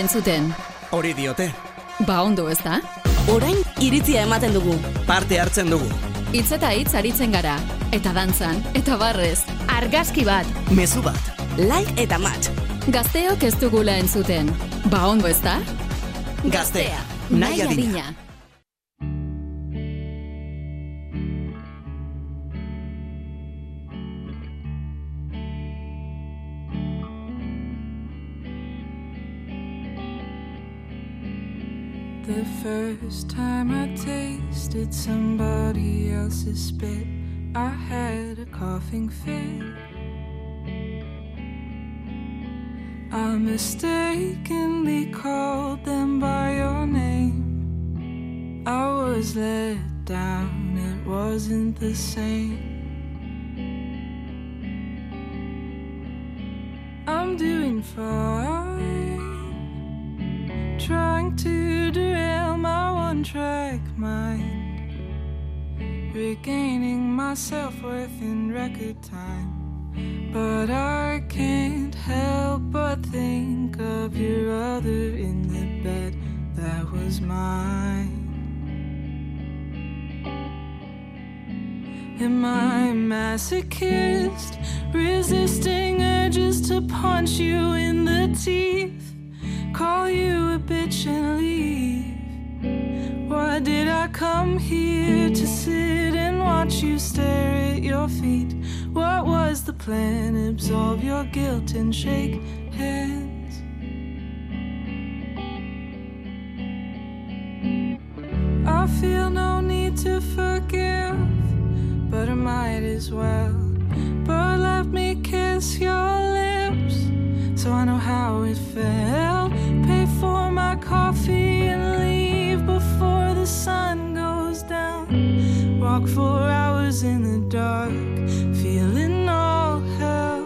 entzuten. Hori diote. Ba ondo ez da? Orain iritzia ematen dugu. Parte hartzen dugu. Hitz eta hitz aritzen gara. Eta dantzan, eta barrez. Argazki bat. Mezu bat. Like eta match. Gazteok ez dugula entzuten. Ba ondo ez da? Gaztea. Nahi adina. First time I tasted somebody else's spit, I had a coughing fit. I mistakenly called them by your name. I was let down, it wasn't the same. I'm doing fine trying to track mind, regaining my self worth in record time. But I can't help but think of your other in the bed that was mine. Am I masochist, resisting urges to punch you in the teeth? Call you a bitch and leave. Why did I come here to sit and watch you stare at your feet? What was the plan? Absolve your guilt and shake hands. I feel no need to forgive, but I might as well. But let me kiss your lips so I know how it felt. Pay for my coffee and leave before the sun goes down. Walk four hours in the dark, feeling all hell.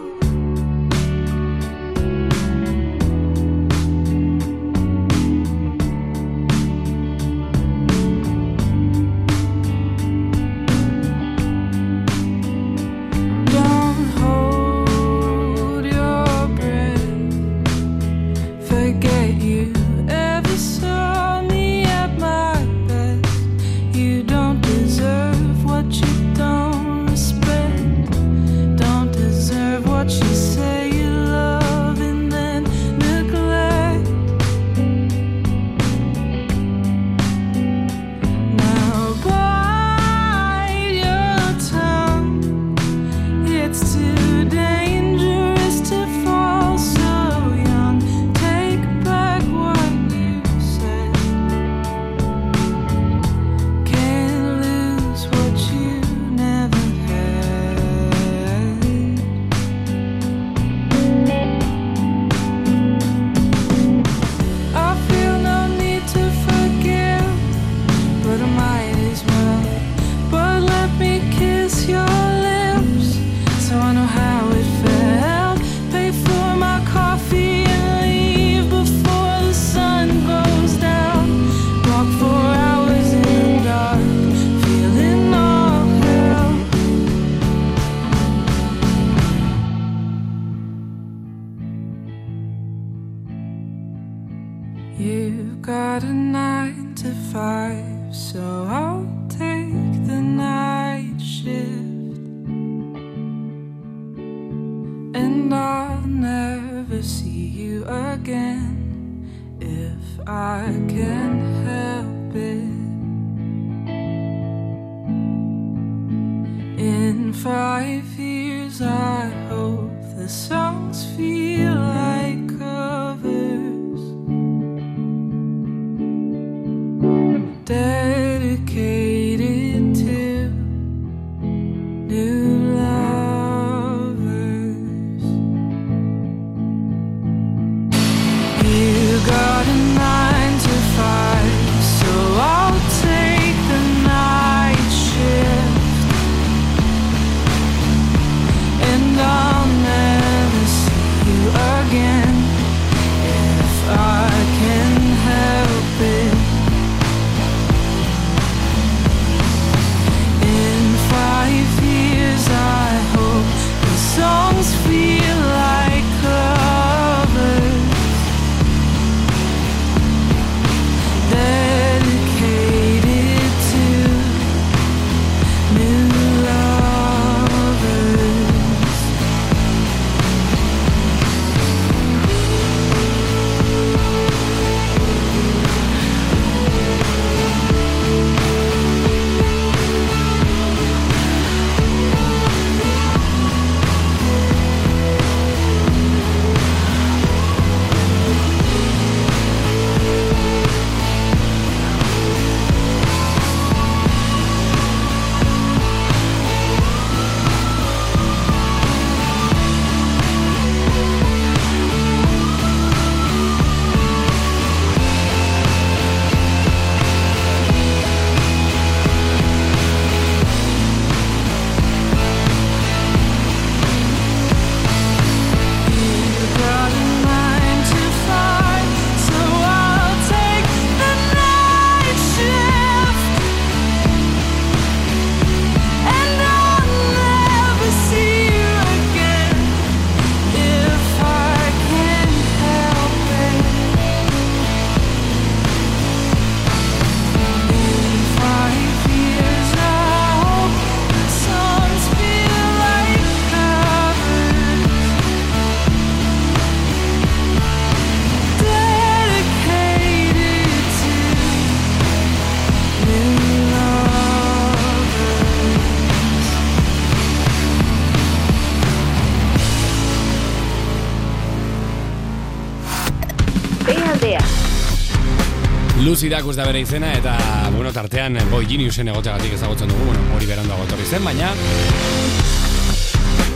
Dacus da bere izena eta, bueno, tartean Boy Geniusen egoteagatik ezagutzen dugu, bueno, hori beranduago etorri zen, baina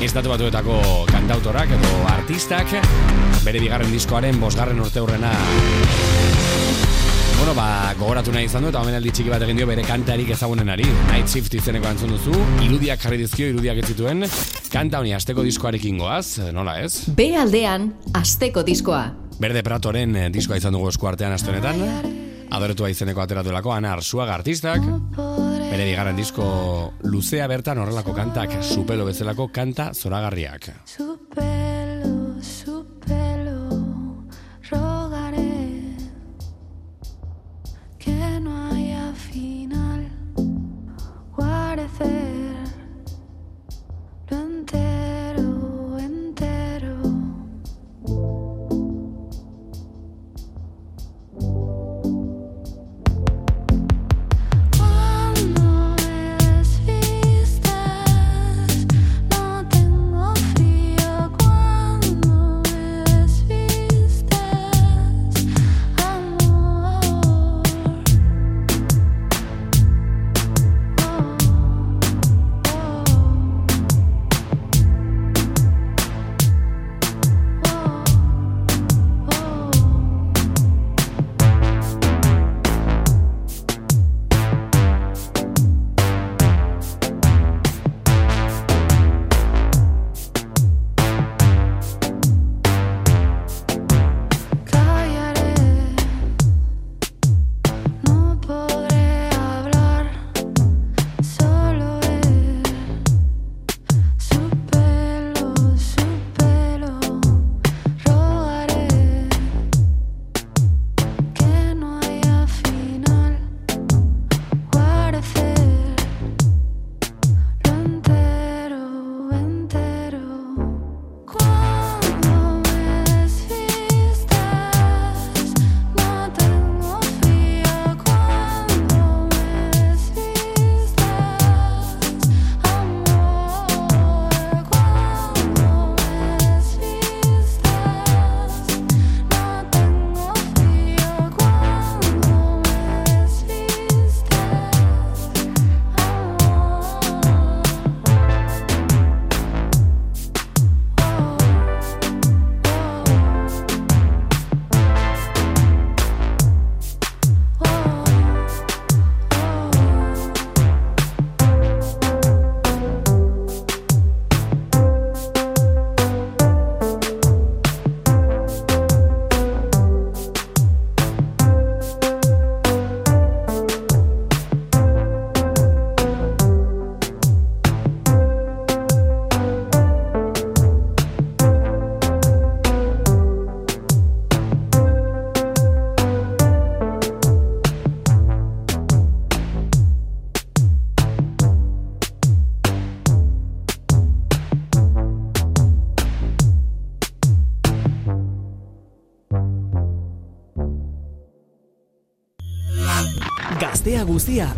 Estatu batuetako kantautorak edo artistak bere bigarren diskoaren bosgarren urte hurrena Bueno, ba, gogoratu nahi izan du eta omenaldi txiki bat egin dio bere kantarik ezagunenari. Night Shift izeneko antzun duzu, irudiak jarri dizkio, irudiak ez zituen. Kanta honi asteko diskoarekin goaz, nola ez? B aldean, asteko diskoa. Berde Pratoren eh, diskoa izan dugu eskuartean aste honetan. Adoretua izeneko ateratuelako Ana Arsuaga artistak. Bere bigarren disko luzea bertan horrelako kantak, supelo bezalako kanta zoragarriak.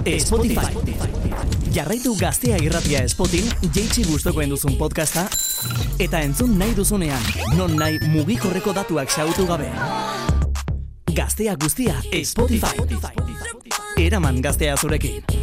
Guztia Spotify. Jarraitu Gaztea irratia Spotin, jeitsi gustokoen duzun podcasta, eta entzun nahi duzunean, non nahi mugikorreko datuak xautu gabe. Gaztea guztia Spotify. Eraman gaztea zurekin.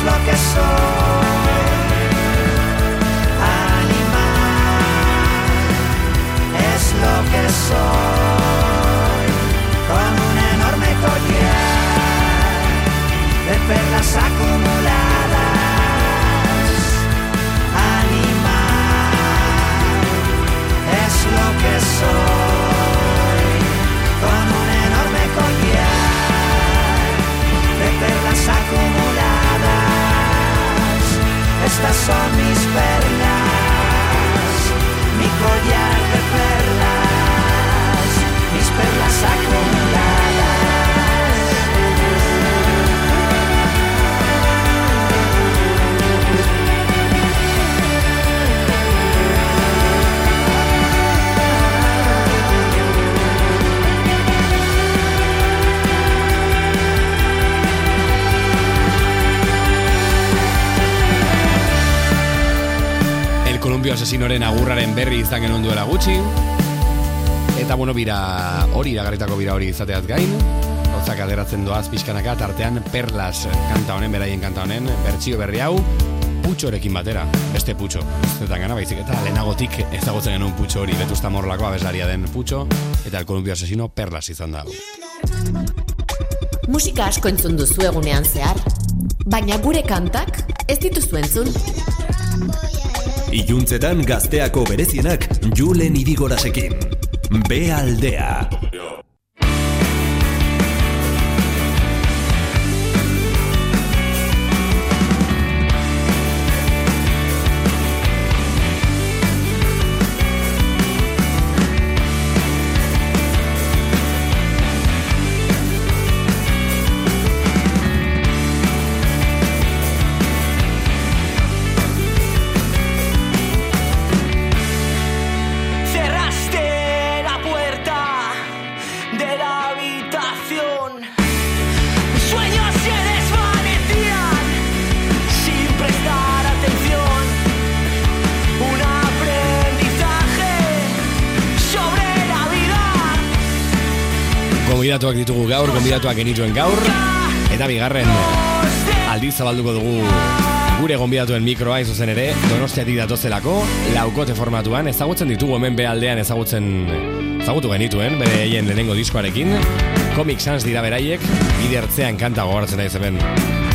Que soy. Animal es lo que soy. Con un enorme collar de perlas acumuladas. Animal es lo que soy. Con un enorme collar de perlas acumuladas. Estas son mis perlas, mi collar de perlas, mis perlas acumuladas. Columbio Asesinoren agurraren berri izan genuen duela gutxi. Eta bueno, bira hori, iragarritako bira hori izateaz gain. Gauzak aderatzen doaz pixkanaka, tartean Perlas kanta honen, beraien kanta honen, bertsio berri hau, putxorekin batera, beste putxo. Zetan gana, baizik eta lehenagotik ezagutzen genuen putxo hori, betusta morlako abeslaria den putxo, eta el Columbio Asesino Perlas izan da. Musika asko entzun duzu egunean zehar, baina gure kantak ez dituzu entzun. Iluntzetan gazteako berezienak Julen Irigorasekin. B aldea. Gonbidatuak ditugu gaur, gonbidatuak genituen gaur, eta bigarren aldiz zabalduko dugu gure gonbidatuen mikroa hain zuzen ere, donostiatik datozelako, laukote formatuan, ezagutzen ditugu hemen behaldean ezagutzen ezagutu genituen, bere haien lehenengo diskoarekin, Comic Sans dira beraiek, bide hartzean kanta gogoratzen naiz hemen.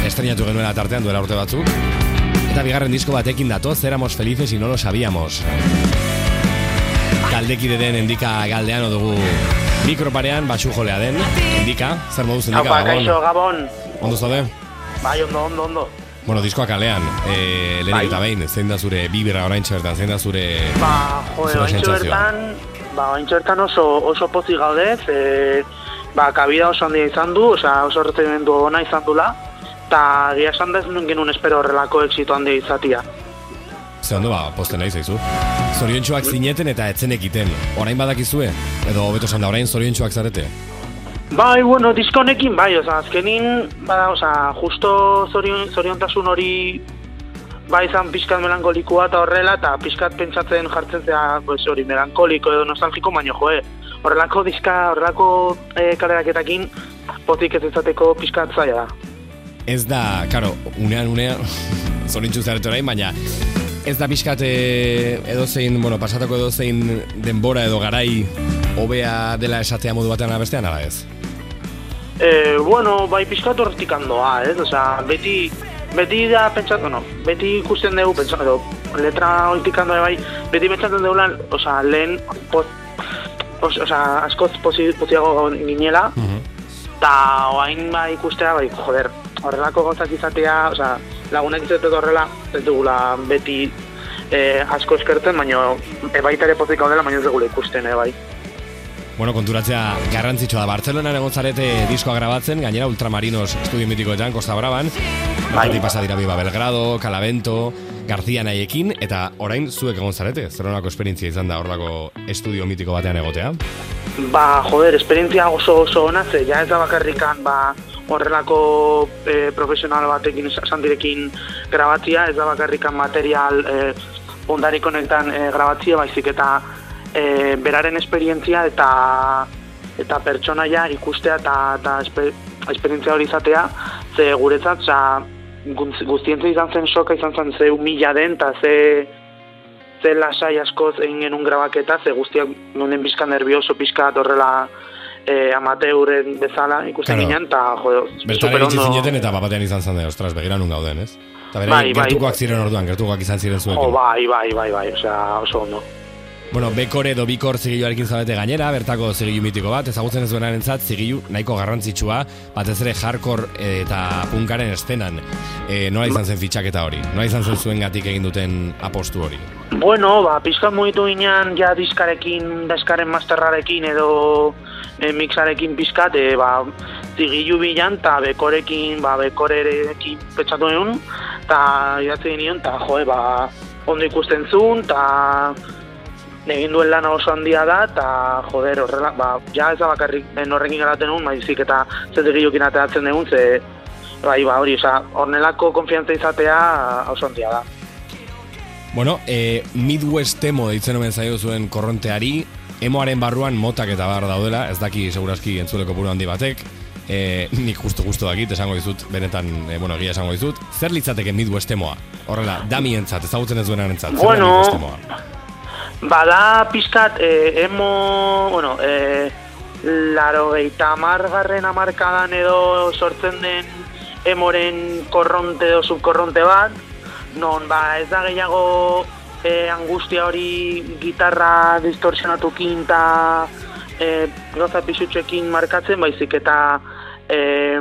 Estrenatu genuela tartean duela urte batzuk, eta bigarren disko batekin datoz, éramos felices y no lo sabíamos. Taldekide den endika galdean dugu mikroparean batxu jolea den, endika, zer moduz endika, Haupa, kaixo, gabon. Gabon. Ondo zaude? Bai, ondo, ondo, ondo. Bueno, diskoa kalean, e, lehenik Bai. eta behin, zein da zure bibira orain bertan, zein da zure, Ba, ointxo sentsazioa? bertan, ba, ointxo bertan oso, oso pozik gaudez, e, ba, kabida oso handia izan du, osea, oso erretemendu ona izan dula, eta gia esan da ez nuen genuen espero horrelako exito handia izatia. Ze ondo ba, posten nahi zaizu. Zoriontsuak zineten eta etzen ekiten. Orain badakizue? Edo hobeto da, orain zoriontsuak zarete? Bai, bueno, disko honekin, bai, oza, azkenin, ba, oza, justo zorion, zoriontasun hori, ba, izan pixkat melankolikoa eta horrela, eta pixkat pentsatzen jartzen zea, pues, hori, melankoliko edo nostalgiko, baino, joe, horrelako diska, horrelako e, kaleraketakin, pozik ez izateko pixkat zaila da. Ez da, karo, unean, unean, zoriontsu zarete orain, baina ez da pixkat eh, edozein, bueno, pasatako edozein denbora edo garai hobea dela esatea modu batean ala bestean, ala ez? E, bueno, bai pixkat horretik handoa, ez? Osea, beti, beti da pentsatu, no, beti ikusten dugu, pentsatu, edo, letra horretik handoa bai, beti pentsatzen dugu lan, osea, lehen, poz, os, osea, askoz pozi, poziago ginela, eta oain bai ikustea, bai, joder, horrelako gauzak izatea, osea, lagunak izateko horrela, ez dugula beti eh, asko eskertzen, baina e, baita ere pozik gaudela, baina ez dugula ikusten, eh, bai. Bueno, konturatzea garrantzitsua da. Bartzelonan egon zarete diskoa grabatzen, gainera Ultramarinos estudio mitikoetan, Costa Braban. Bertatik pasa dira Biba Belgrado, Calavento, García Naiekin, eta orain zuek egon zarete. Zer nolako esperientzia izan da horrelako estudio mitiko batean egotea? Ba, joder, esperientzia oso oso ona, ze ja ez da bakarrikan, ba, horrelako eh, profesional batekin, sandirekin grabatzia, ez da bakarrikan material eh, ondarik honetan eh, grabatzia, baizik eta eh, beraren esperientzia eta eta pertsonaia ikustea eta, eta espe, esperientzia hori izatea, ze guretzat, oza, guntz- guztientzat izan zen soka izan zen ze humila den, eta ze, ze lasai askoz egin genuen grabaketa, ze guztiak nunen pizka nervioso, pizka horrela eh, amateuren bezala ikusten Claro. ginen, eta jo, Bertara iritsi zineten eta bapatean izan zen, de, ostras, begira nun gauden, ez? Eta bere, Bai, bai. gertukoak ziren orduan, gertukoak izan ziren zuekin. Oh, bai, bai, bai, bai, osea, oso ondo. Bueno, bekore edo bikor zigiluarekin zabete gainera, bertako zigilu mitiko bat, ezagutzen ez duenaren zat, zigilu nahiko garrantzitsua, batez ere hardcore eh, eta punkaren estenan. E, nola izan zen fitxaketa hori? Nola izan zen zuen gatik egin duten apostu hori? Bueno, ba, pizkat mugitu ginen ja diskarekin, diskaren masterrarekin edo e, mixarekin pizkat, e, ba, zigilu bilan, eta bekorekin, ba, bekorerekin pentsatu nion, eta idatzi ginen, eta joe, ba, ondo ikusten zuen, eta egin duen lana oso handia da, eta joder, horrela, ba, ja ez da bakarrik horrekin garaten nuen, baizik eta ze zigilukin ateratzen dugun, ze, bai, ba, hori, oza, hornelako konfiantza izatea oso handia da. Bueno, e, Midwest Emo deitzen omen zaio zuen korronteari, emoaren barruan motak eta bar daudela, ez daki segurazki entzuleko puro handi batek, e, nik justo justo dakit, esango dizut, benetan, e, bueno, egia esango dizut, zer litzateke Midwest Emoa? Horrela, damientzat, ezagutzen ez duenaren zer Bueno, da Midwest? Bada pizkat, eh, emo, bueno, eh, laro geita amargarren amarkadan edo sortzen den emoren korronte edo subkorronte bat, non ba ez da gehiago eh, angustia hori gitarra distorsionatukin eta eh, gauza pisutxekin markatzen, baizik eta eh,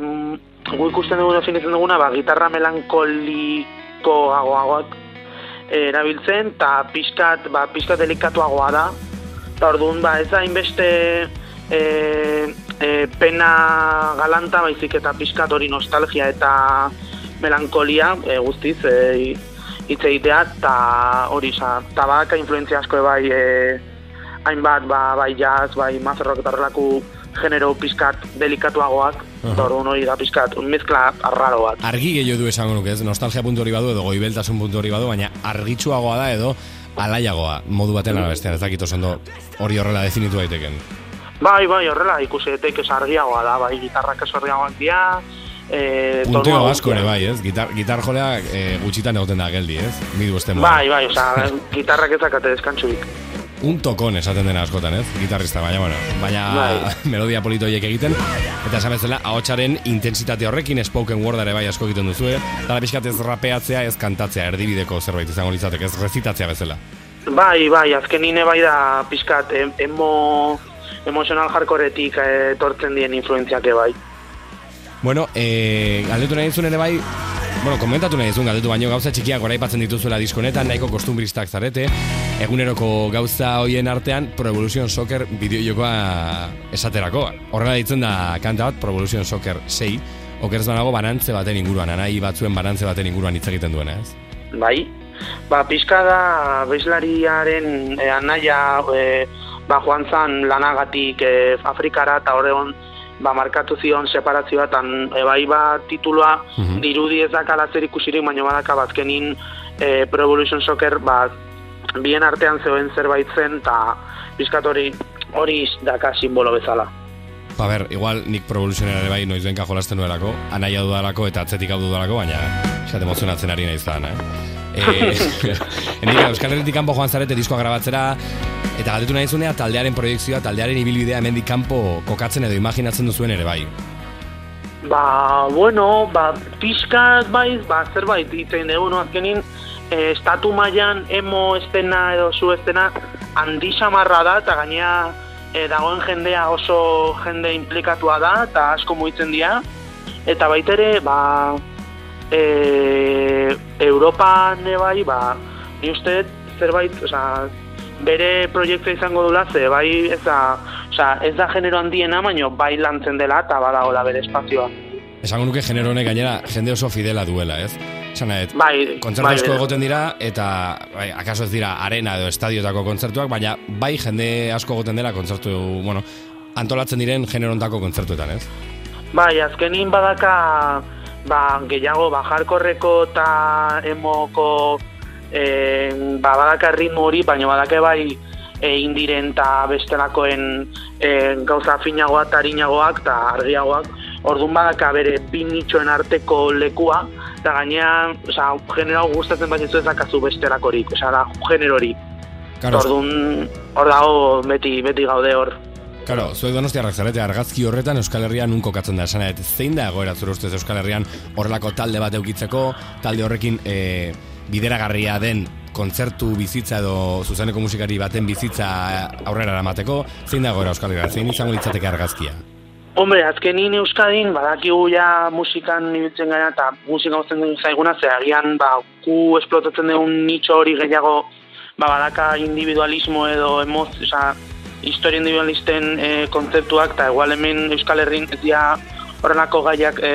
gu ikusten dugu definitzen duguna, ba, gitarra melankoliko agoagoak erabiltzen, eta pixkat, ba, pixkat delikatuagoa da. Eta orduan, ba, ez da inbeste e, e, pena galanta, baizik eta pixkat hori nostalgia eta melankolia e, guztiz e, hitz egitea, eta hori, sa, tabaka influentzia asko bai e, hainbat, ba, bai jazz, bai mazerrok eta horrelako genero pixkat delikatuagoak, eta orduan hori da pixkat, un mezkla arraro bat. Argi gehiago du esango nuke, ez? Nostalgia puntu hori badu edo goibeltasun puntu hori badu, baina argitsuagoa da edo alaiagoa, modu batean ala bestean, ez dakit oso ondo hori horrela definitu daiteken. Bai, bai, horrela, ikusi daiteke argiagoa da, bai, gitarrak ez argiagoak dira, e, Punteo asko ere bai, ez? Gitar, gitar jolea e, gutxitan egoten da geldi, ez? Midu estemo. Bai, bai, osea, gitarrak ez dakate deskantzurik. Un tokon esaten dena askotan, ez? Gitarrista, baina, bueno, baina Bai. melodia polito horiek egiten. Eta esan bezala, ahotsaren intensitate horrekin spoken word ere bai asko egiten duzu, Eta pixkat ez rapeatzea, ez kantatzea, erdibideko zerbait izango litzatek, ez rezitatzea bezala. Bai, bai, azkenine bai da pixkat em- emo, emotional hardcoretik eh, etortzen dien influentziake bai. Bueno, eh, galdetu nahi dizun ere bai, bueno, komentatu nahi dizun galdetu baino gauza txikiak goraipatzen dituzuela diskonetan, nahiko kostumbristak zarete, eguneroko gauza hoien artean Pro Evolution Soccer bideojokoa esaterako. Horrela ditzen da kanta bat Pro Evolution Soccer 6, okerz banago banantze baten inguruan, anai batzuen banantze baten inguruan hitz egiten duena, ez? Bai, ba, pixka da bezlariaren e, anaia e, ba, joan zan lanagatik e, Afrikara eta horregon ba, markatu zion separazioa eta e, bai ba tituloa Mhm. dirudi ez dakala zer ikusirik, baina badaka bazkenin e, Pro Evolution Soccer ba, bien artean zegoen zerbait zen eta pixkat hori hori daka simbolo bezala. Ba ber, igual nik Pro Evolution ere bai noizbenka jolasten nuelako, anaia dudalako eta atzetik hau dudalako, baina esat emozionatzen ari naiz da, eh? Eh, Endika, Euskal Herritik kanpo joan zarete diskoa grabatzera, eta galdetu nahi zunea taldearen proiektzioa, taldearen ibilbidea hemendik kanpo kokatzen edo imaginatzen duzuen ere bai. Ba, bueno, ba, pixkat bai, ba, zerbait itzen dugu, no, azkenin, e, estatu mailan emo estena edo zu estena handi samarra da, eta gainea e, dagoen jendea oso jende implikatua da, eta asko mugitzen dira, eta baitere, ba, e, Europan bai, ba, ni uste zerbait, osea, bere proiektua izango dula, ze bai ez da, osea, ez da genero handiena, baino bai lantzen dela eta badagoela bere espazioa. Esango nuke genero honek gainera jende oso fidela duela, ez? Dut, Bai, kontzertu bai, bai. egoten dira, eta bai, akaso ez dira arena edo estadiotako kontzertuak, baina bai jende asko egoten dela kontzertu, bueno, antolatzen diren generontako kontzertuetan, ez? Bai, azkenin badaka ba, gehiago ba, hardcoreko eta emoko e, ba, badaka ritmo hori, baina badake bai e, indiren eta bestelakoen e, gauza finagoak eta harinagoak eta argiagoak. Orduan badaka bere bi nitxoen arteko lekua eta gainean, osea, genero hau gustatzen bat ez dakazu bestelakorik, osea, da generori. Claro. Orduan, hor dago beti, beti gaude hor. Claro, zuek donostiarrak zarete argazki horretan Euskal Herrian nun kokatzen da esan zein da egoera zure ustez Euskal Herrian horrelako talde bat eukitzeko, talde horrekin e, bideragarria den kontzertu bizitza edo zuzeneko musikari baten bizitza aurrera eramateko, zein da egoera Euskal Herrian, zein izango litzateke argazkia? Hombre, azkenin Euskadin, badakigu ja musikan ibiltzen gara eta musika gozten dugu zaiguna, ze agian, ba, gu esplotatzen dugun nitxo hori gehiago, ba, badaka individualismo edo emoz, oza, historia individualisten e, kontzeptuak, eta igual hemen Euskal Herrin ez dira horrelako gaiak e,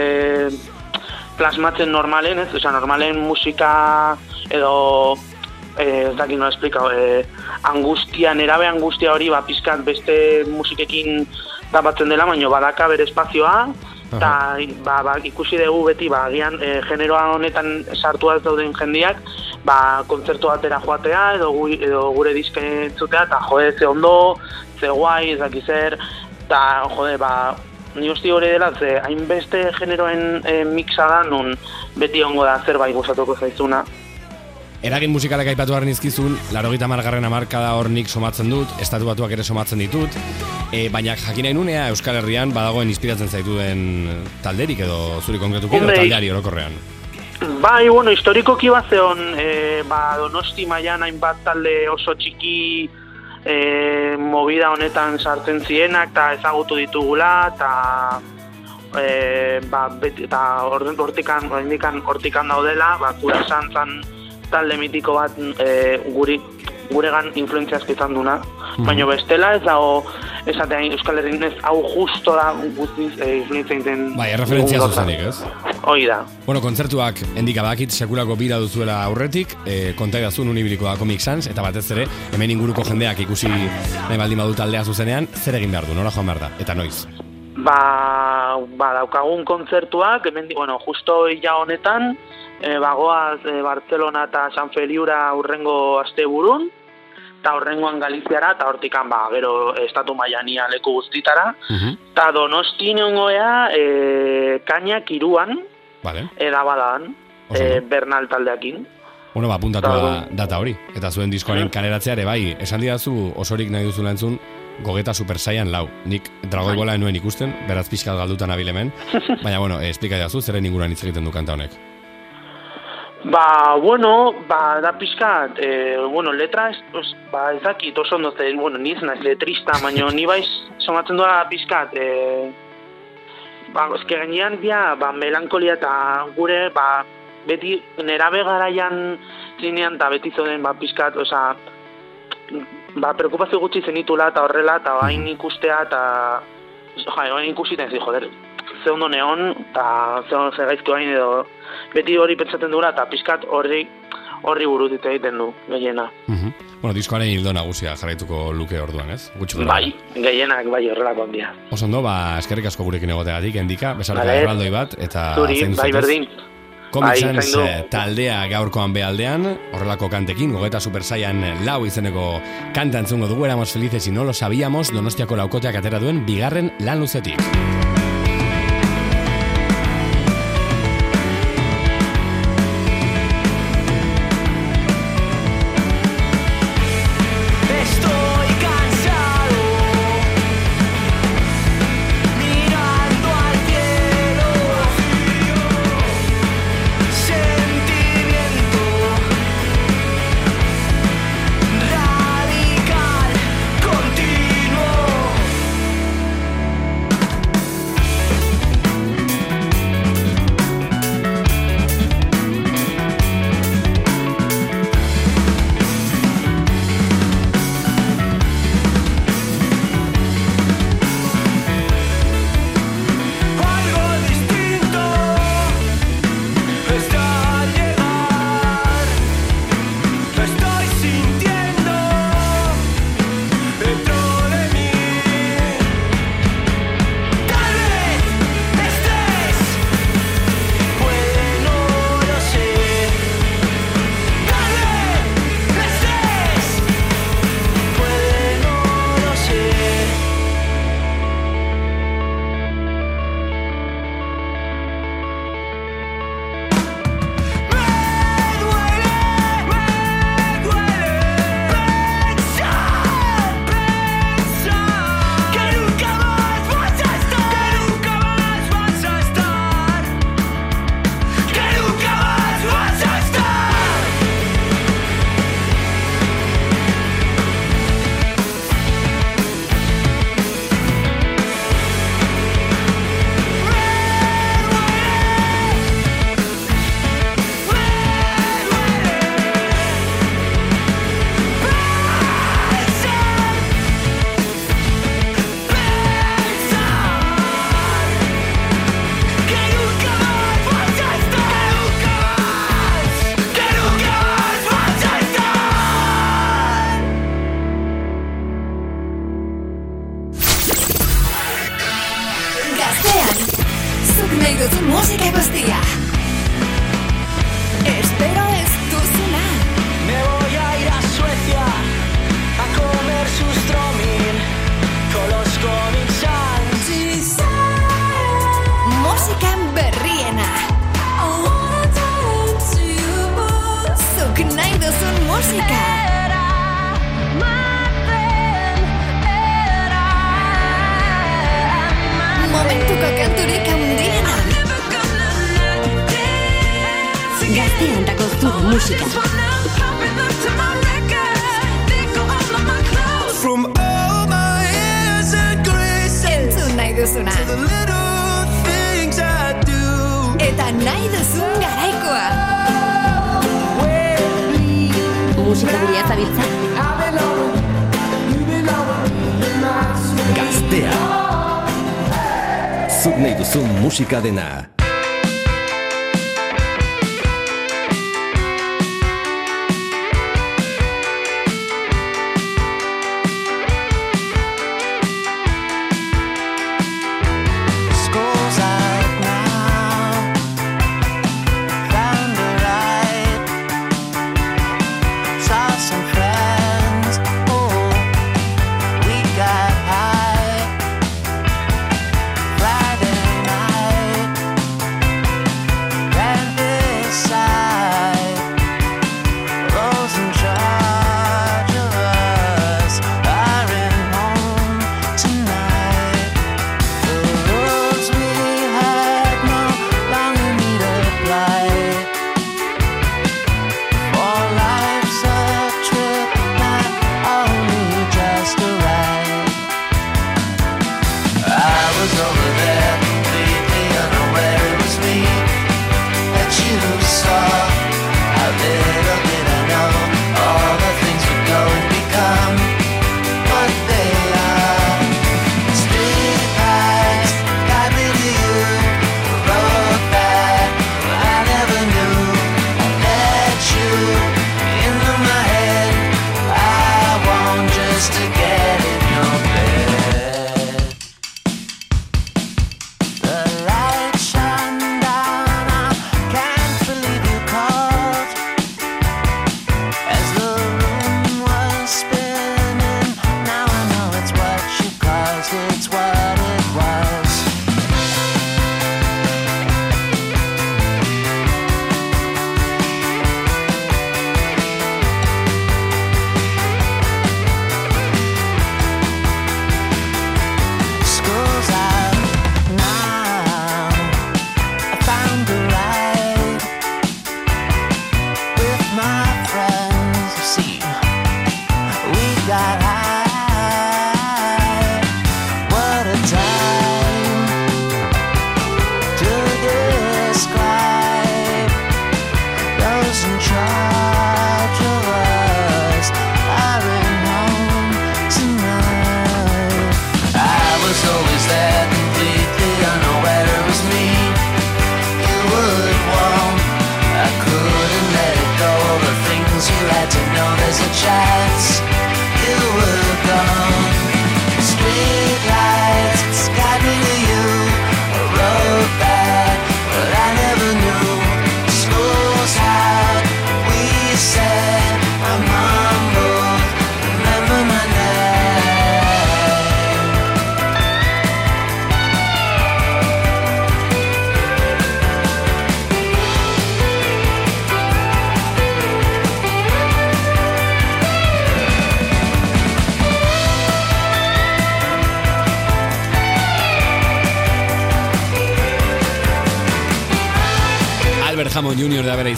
plasmatzen normalen, ez? Oza, normalen musika edo eh, ez dakit nola esplika, eh, angustia, nerabe angustia hori, ba, pizkat beste musikekin tapatzen dela, baina badaka bere espazioa, eta ba, ba, ikusi dugu beti, ba, agian e, generoa honetan sartua ez dauden jendiak, ba, kontzertu batera joatea, edo, gu, edo gure diske entzutea, eta jode, ze ondo, ze guai, ez dakit zer, eta jode, ba, ni uste hori dela, ze hainbeste generoen e, mixa da, nun beti ongo da zerbait gustatuko zaizuna. Eragin musikalak aipatu behar nizkizun, laro gita margarren amarkada hor nik somatzen dut, estatu batuak ere somatzen ditut, e, baina jakin nahi nunea Euskal Herrian badagoen inspiratzen zaituen talderik edo zuri konkretuki edo taldeari orokorrean. Bai, bueno, historikoki bat zeon, e, ba, donosti mailan hainbat talde oso txiki e, movida honetan sartzen zienak, eta ezagutu ditugula, eta e, ba, beti, eta orden hortikan, oraindikan hortikan daudela, ba, kura santzan talde mitiko bat e, guri, guregan influentzia izan duna. Baina bestela ez dago esatean Euskal Herrin ez hau justo da guztiz e, influentzia egiten Bai, gauza. zuzenik, ez? Hoi da. Bueno, kontzertuak endika bakit sekulako bira duzuela aurretik, e, konta idazu nun ibiliko da Comic Sans, eta batez ere, hemen inguruko jendeak ikusi nahi baldin badu taldea zuzenean, zer egin behar du, nora joan behar da, eta noiz. Ba, ba daukagun kontzertuak, hemen, bueno, justo illa honetan, e, bagoaz e, Barcelona eta San Feliura urrengo asteburun, eta horrengoan Galiziara, eta hortikan, ba, gero estatu maiania leku guztitara, eta donosti neongoea e, kainak iruan, Vale. edabadan, e, Bernal taldeakin. Bueno, ba, puntatu Eta, da data hori. Eta zuen diskoaren kaleratzea ere bai, esan didazu osorik nahi duzula entzun, gogeta super saian lau. Nik dragoi bola enuen ikusten, beraz pixkat galdutan abilemen. Baina, bueno, eh, esplika didazu, zeren inguruan hitz egiten du kanta honek. Ba, bueno, ba, da pixkat, e, bueno, letra, ez, os, ba, ez dakit oso ondo zen, bueno, ni ez naiz letrista, baina ni baiz somatzen doa pixkat, e, ba, eske gainean bia, ba, melankolia eta gure, ba, beti nerabe garaian zinean, eta beti zoden, ba, pixkat, oza, ba, preokupazio gutxi zenitula, eta horrela, eta bain ikustea, eta, ja, bain ikusiten zi, joder, ze ondo neon, eta ze ondo ze gaizki bain edo, beti hori pentsatzen dura, eta pixkat horri, horri buruz hitz egiten du, gehiena. Mhm. Bueno, diskoaren hildo nagusia jarraituko luke orduan, ez? Gora. Bai, gehienak bai horrelako handia. Oso ondo, ba, eskerrik asko gurekin egoteagatik, endika, besarka erraldoi bat, eta Zuri, bai berdin. Comic Bai, Sans eh, taldea gaurkoan behaldean, horrelako kantekin, gogeta super saian eh, lau izeneko kanta entzungo dugu, éramos felices y no lo sabíamos, donostiako laukoteak atera duen bigarren lan luzetik. Cadena.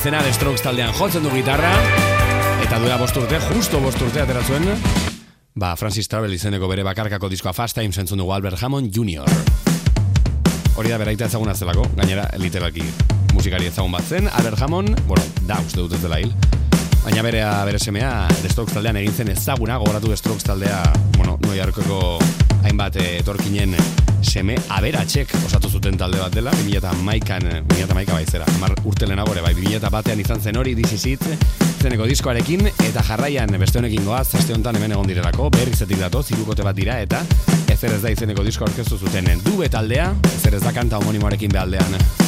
izena The Strokes taldean jotzen du gitarra, eta duela bosturte, justo bosturte ateratzen, ba, Francis Travel izeneko bere bakarkako diskoa Fast Times entzun dugu Albert Hammond Jr. Hori da beraita ezaguna zelako, gainera literalki musikari ezagun bat zen, Albert Hammond, bueno, da uste dut ez dela hil, baina berea, bere semea The Strokes taldean egin zen ezaguna, gogoratu The Strokes taldea, bueno, New Yorkeko hainbat eh, etorkinen seme aberatxek osatu zuten talde bat dela, 2011an, 2011 bai zera, amar urte lehenago ere, bai 2001an izan zen hori, This zeneko diskoarekin, eta jarraian beste honekin goaz, aste honetan hemen egon direlako, berrizetik dato, zirukote bat dira, eta ezer ez da izeneko disko aurkeztu zuten dube taldea, ezer ez da kanta homonimoarekin behaldean.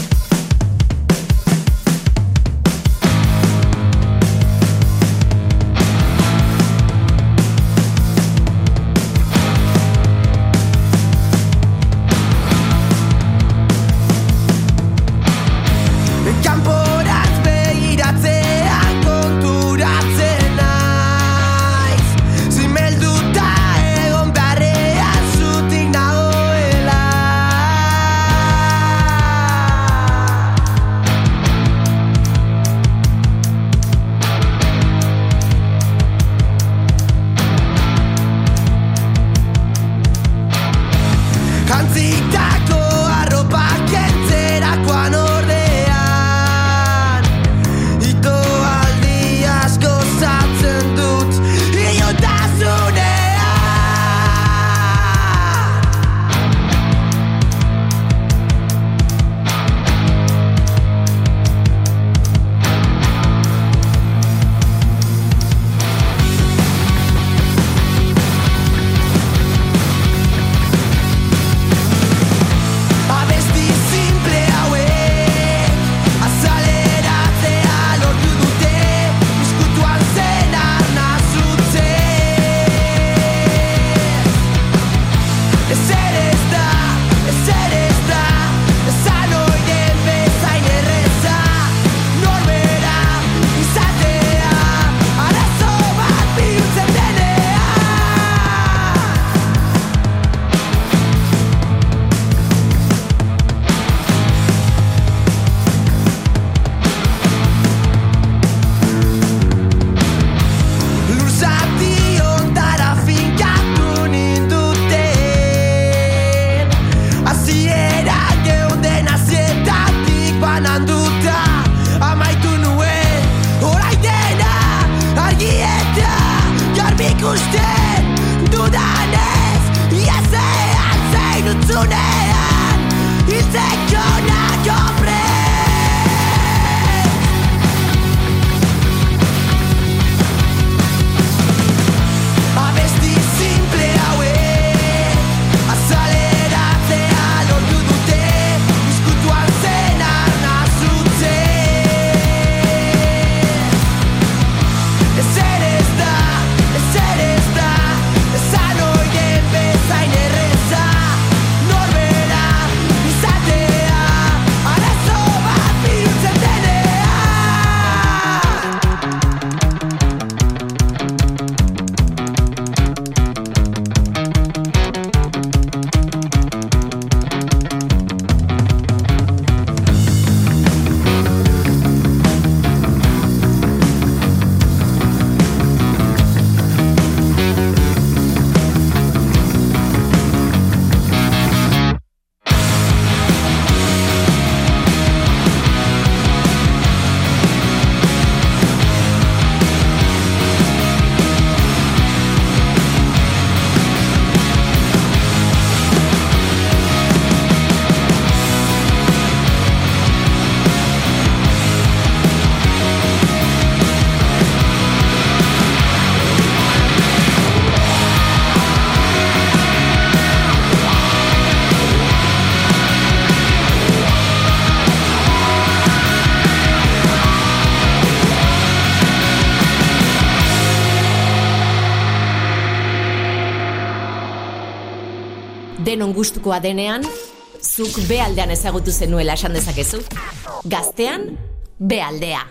denon gustukoa denean, zuk bealdean ezagutu zenuela esan dezakezu. Gaztean, bealdea.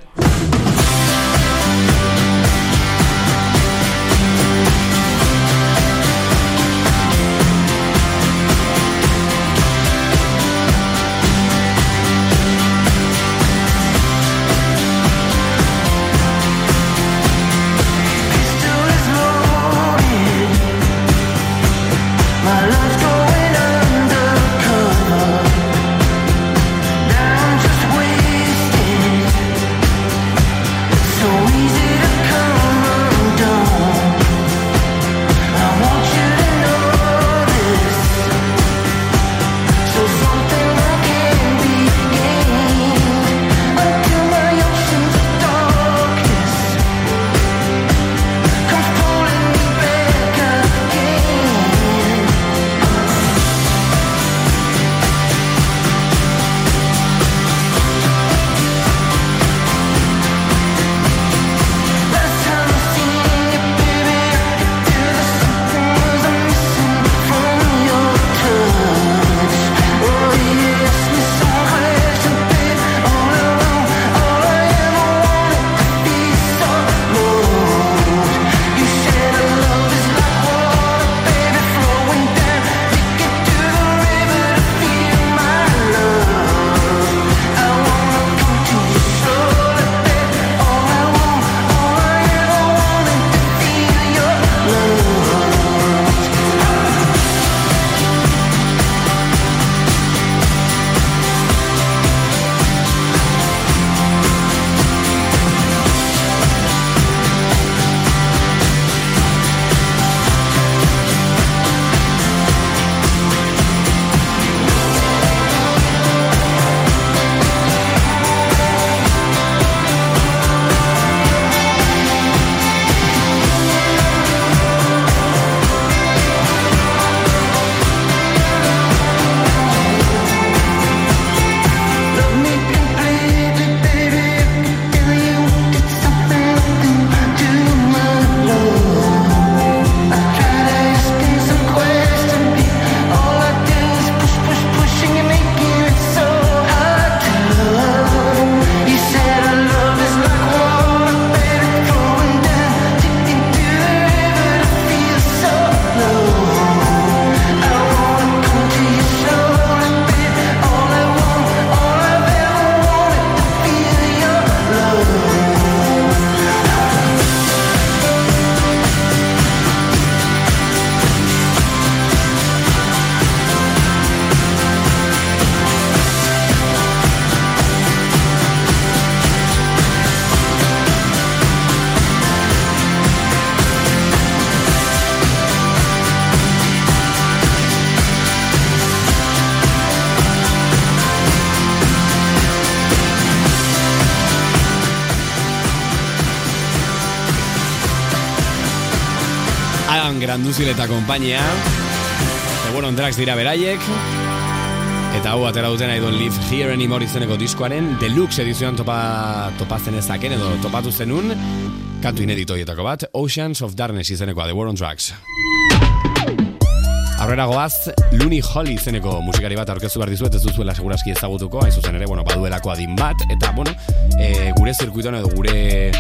Eta kompainia. The War on Drugs dira beraiek. Eta hau atera duten I don't live here anymore izeneko diskoaren deluxe edizioan topa, topazten ezaken edo topatu zenun kantu ineditoietako bat Oceans of Darkness izenekoa The War on Drugs. Aurrera goaz, Looney Holly izeneko musikari bat aurkeztu behar dizuet, ez duzuela seguraski ezagutuko, hain zuzen ere, bueno, baduelako adin bat, eta, bueno, e, gure zirkuitoan edo gure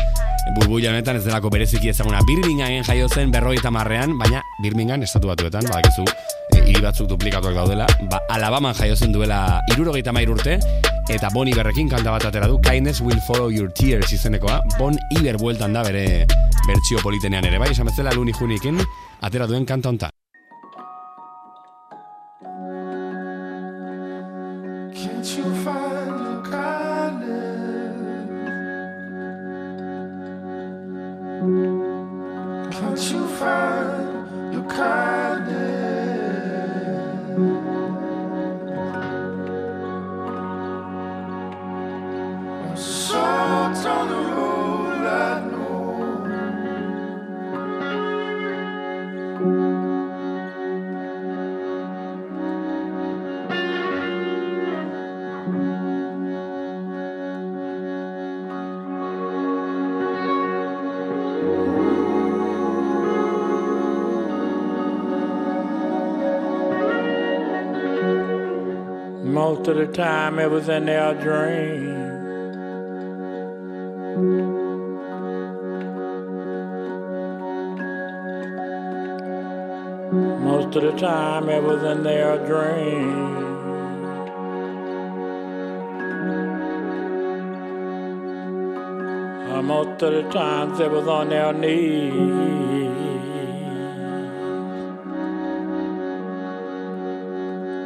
burbuila honetan ez delako bereziki ezaguna. Birminghamen jaio zen berrogeita marrean, baina Birmingham estatu batuetan, badakizu, e, hiri batzuk duplikatuak daudela, ba, Alabaman jaio zen duela irurogeita mair urte, eta Bon Iberrekin kanta bat atera du, Kindness will follow your tears izenekoa, Bon Iber bueltan da bere bertsio politenean ere, bai, esan bezala Looney Junikin atera duen kanta hontan. Most of the time it was in their dream. Most of the time it was in their dream. Uh, Most of the times it was on their knees.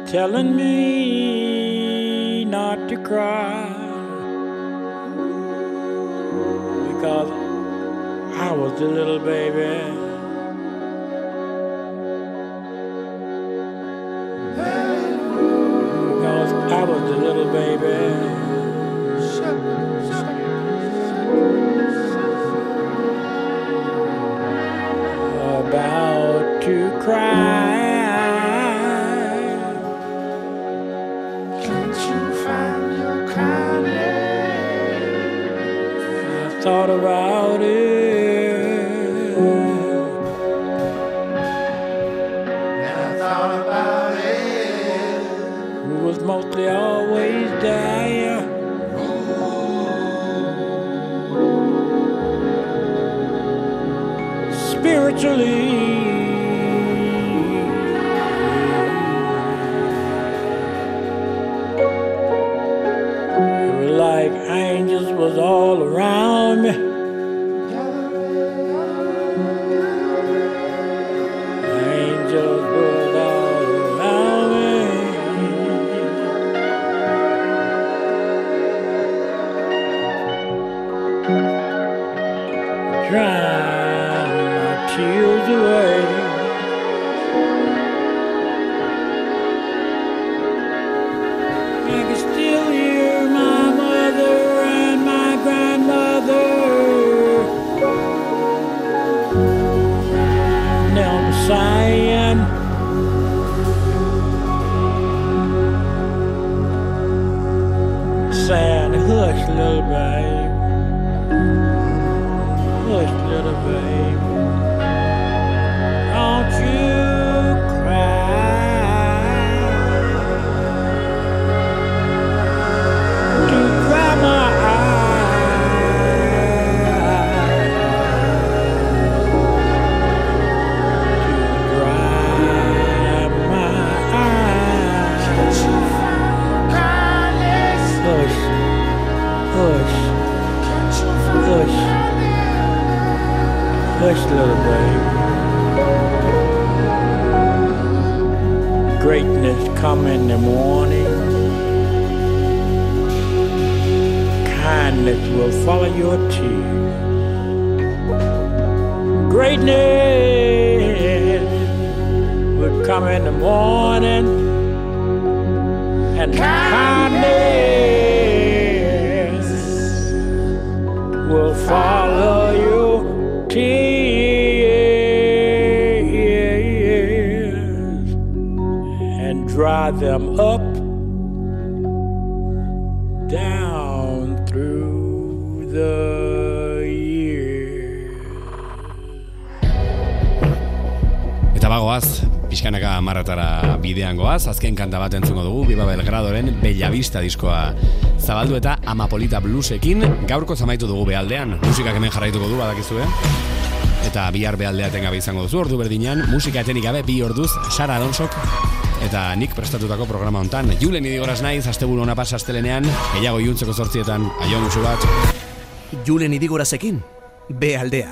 telling me not to cry because I was a little baby. Because I was the little baby. Azken kanta bat entzungo dugu, Biba Belgradoren Bellavista diskoa zabaldu eta Amapolita Bluesekin gaurko zamaitu dugu behaldean. Musikak hemen jarraituko du, badakizue. Eta bihar bealdea tengabe izango duzu, ordu berdinan, musika etenik gabe bi orduz, Sara Alonsok eta nik prestatutako programa hontan. Julen idigoraz naiz, asteburu hona pasa astelenean, gehiago iuntzeko zortzietan, aion musu bat. Julen idigorazekin, B aldea.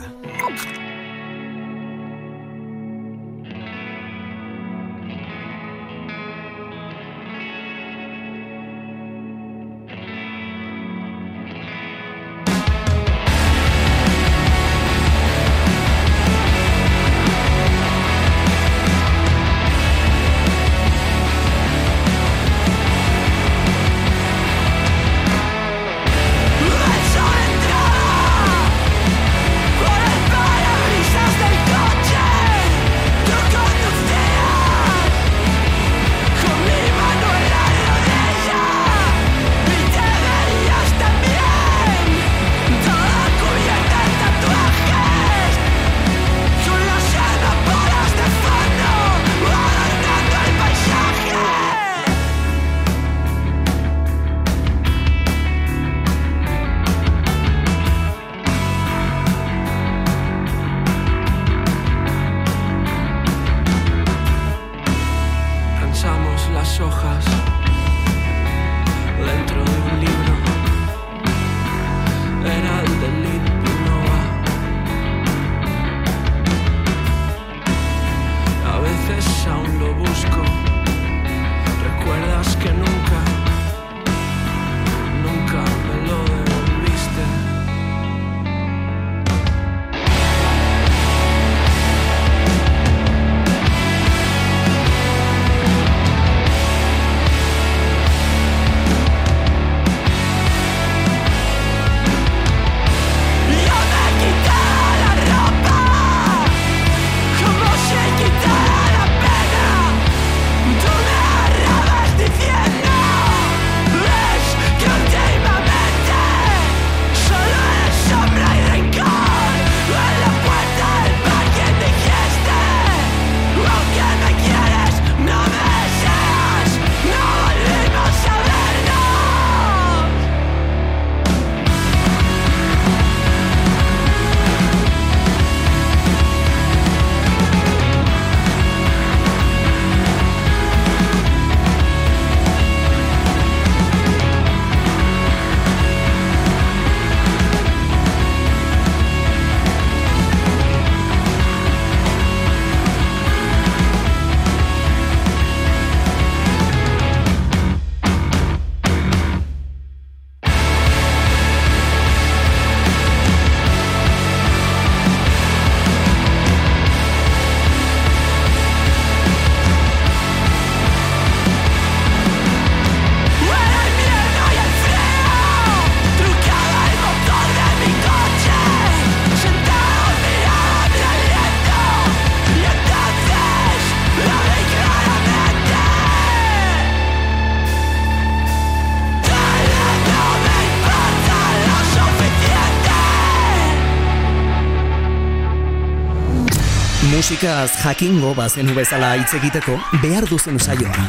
Musikaz jakingo bazenu bezala hitz egiteko behar duzen saioa.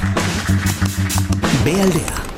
B aldea.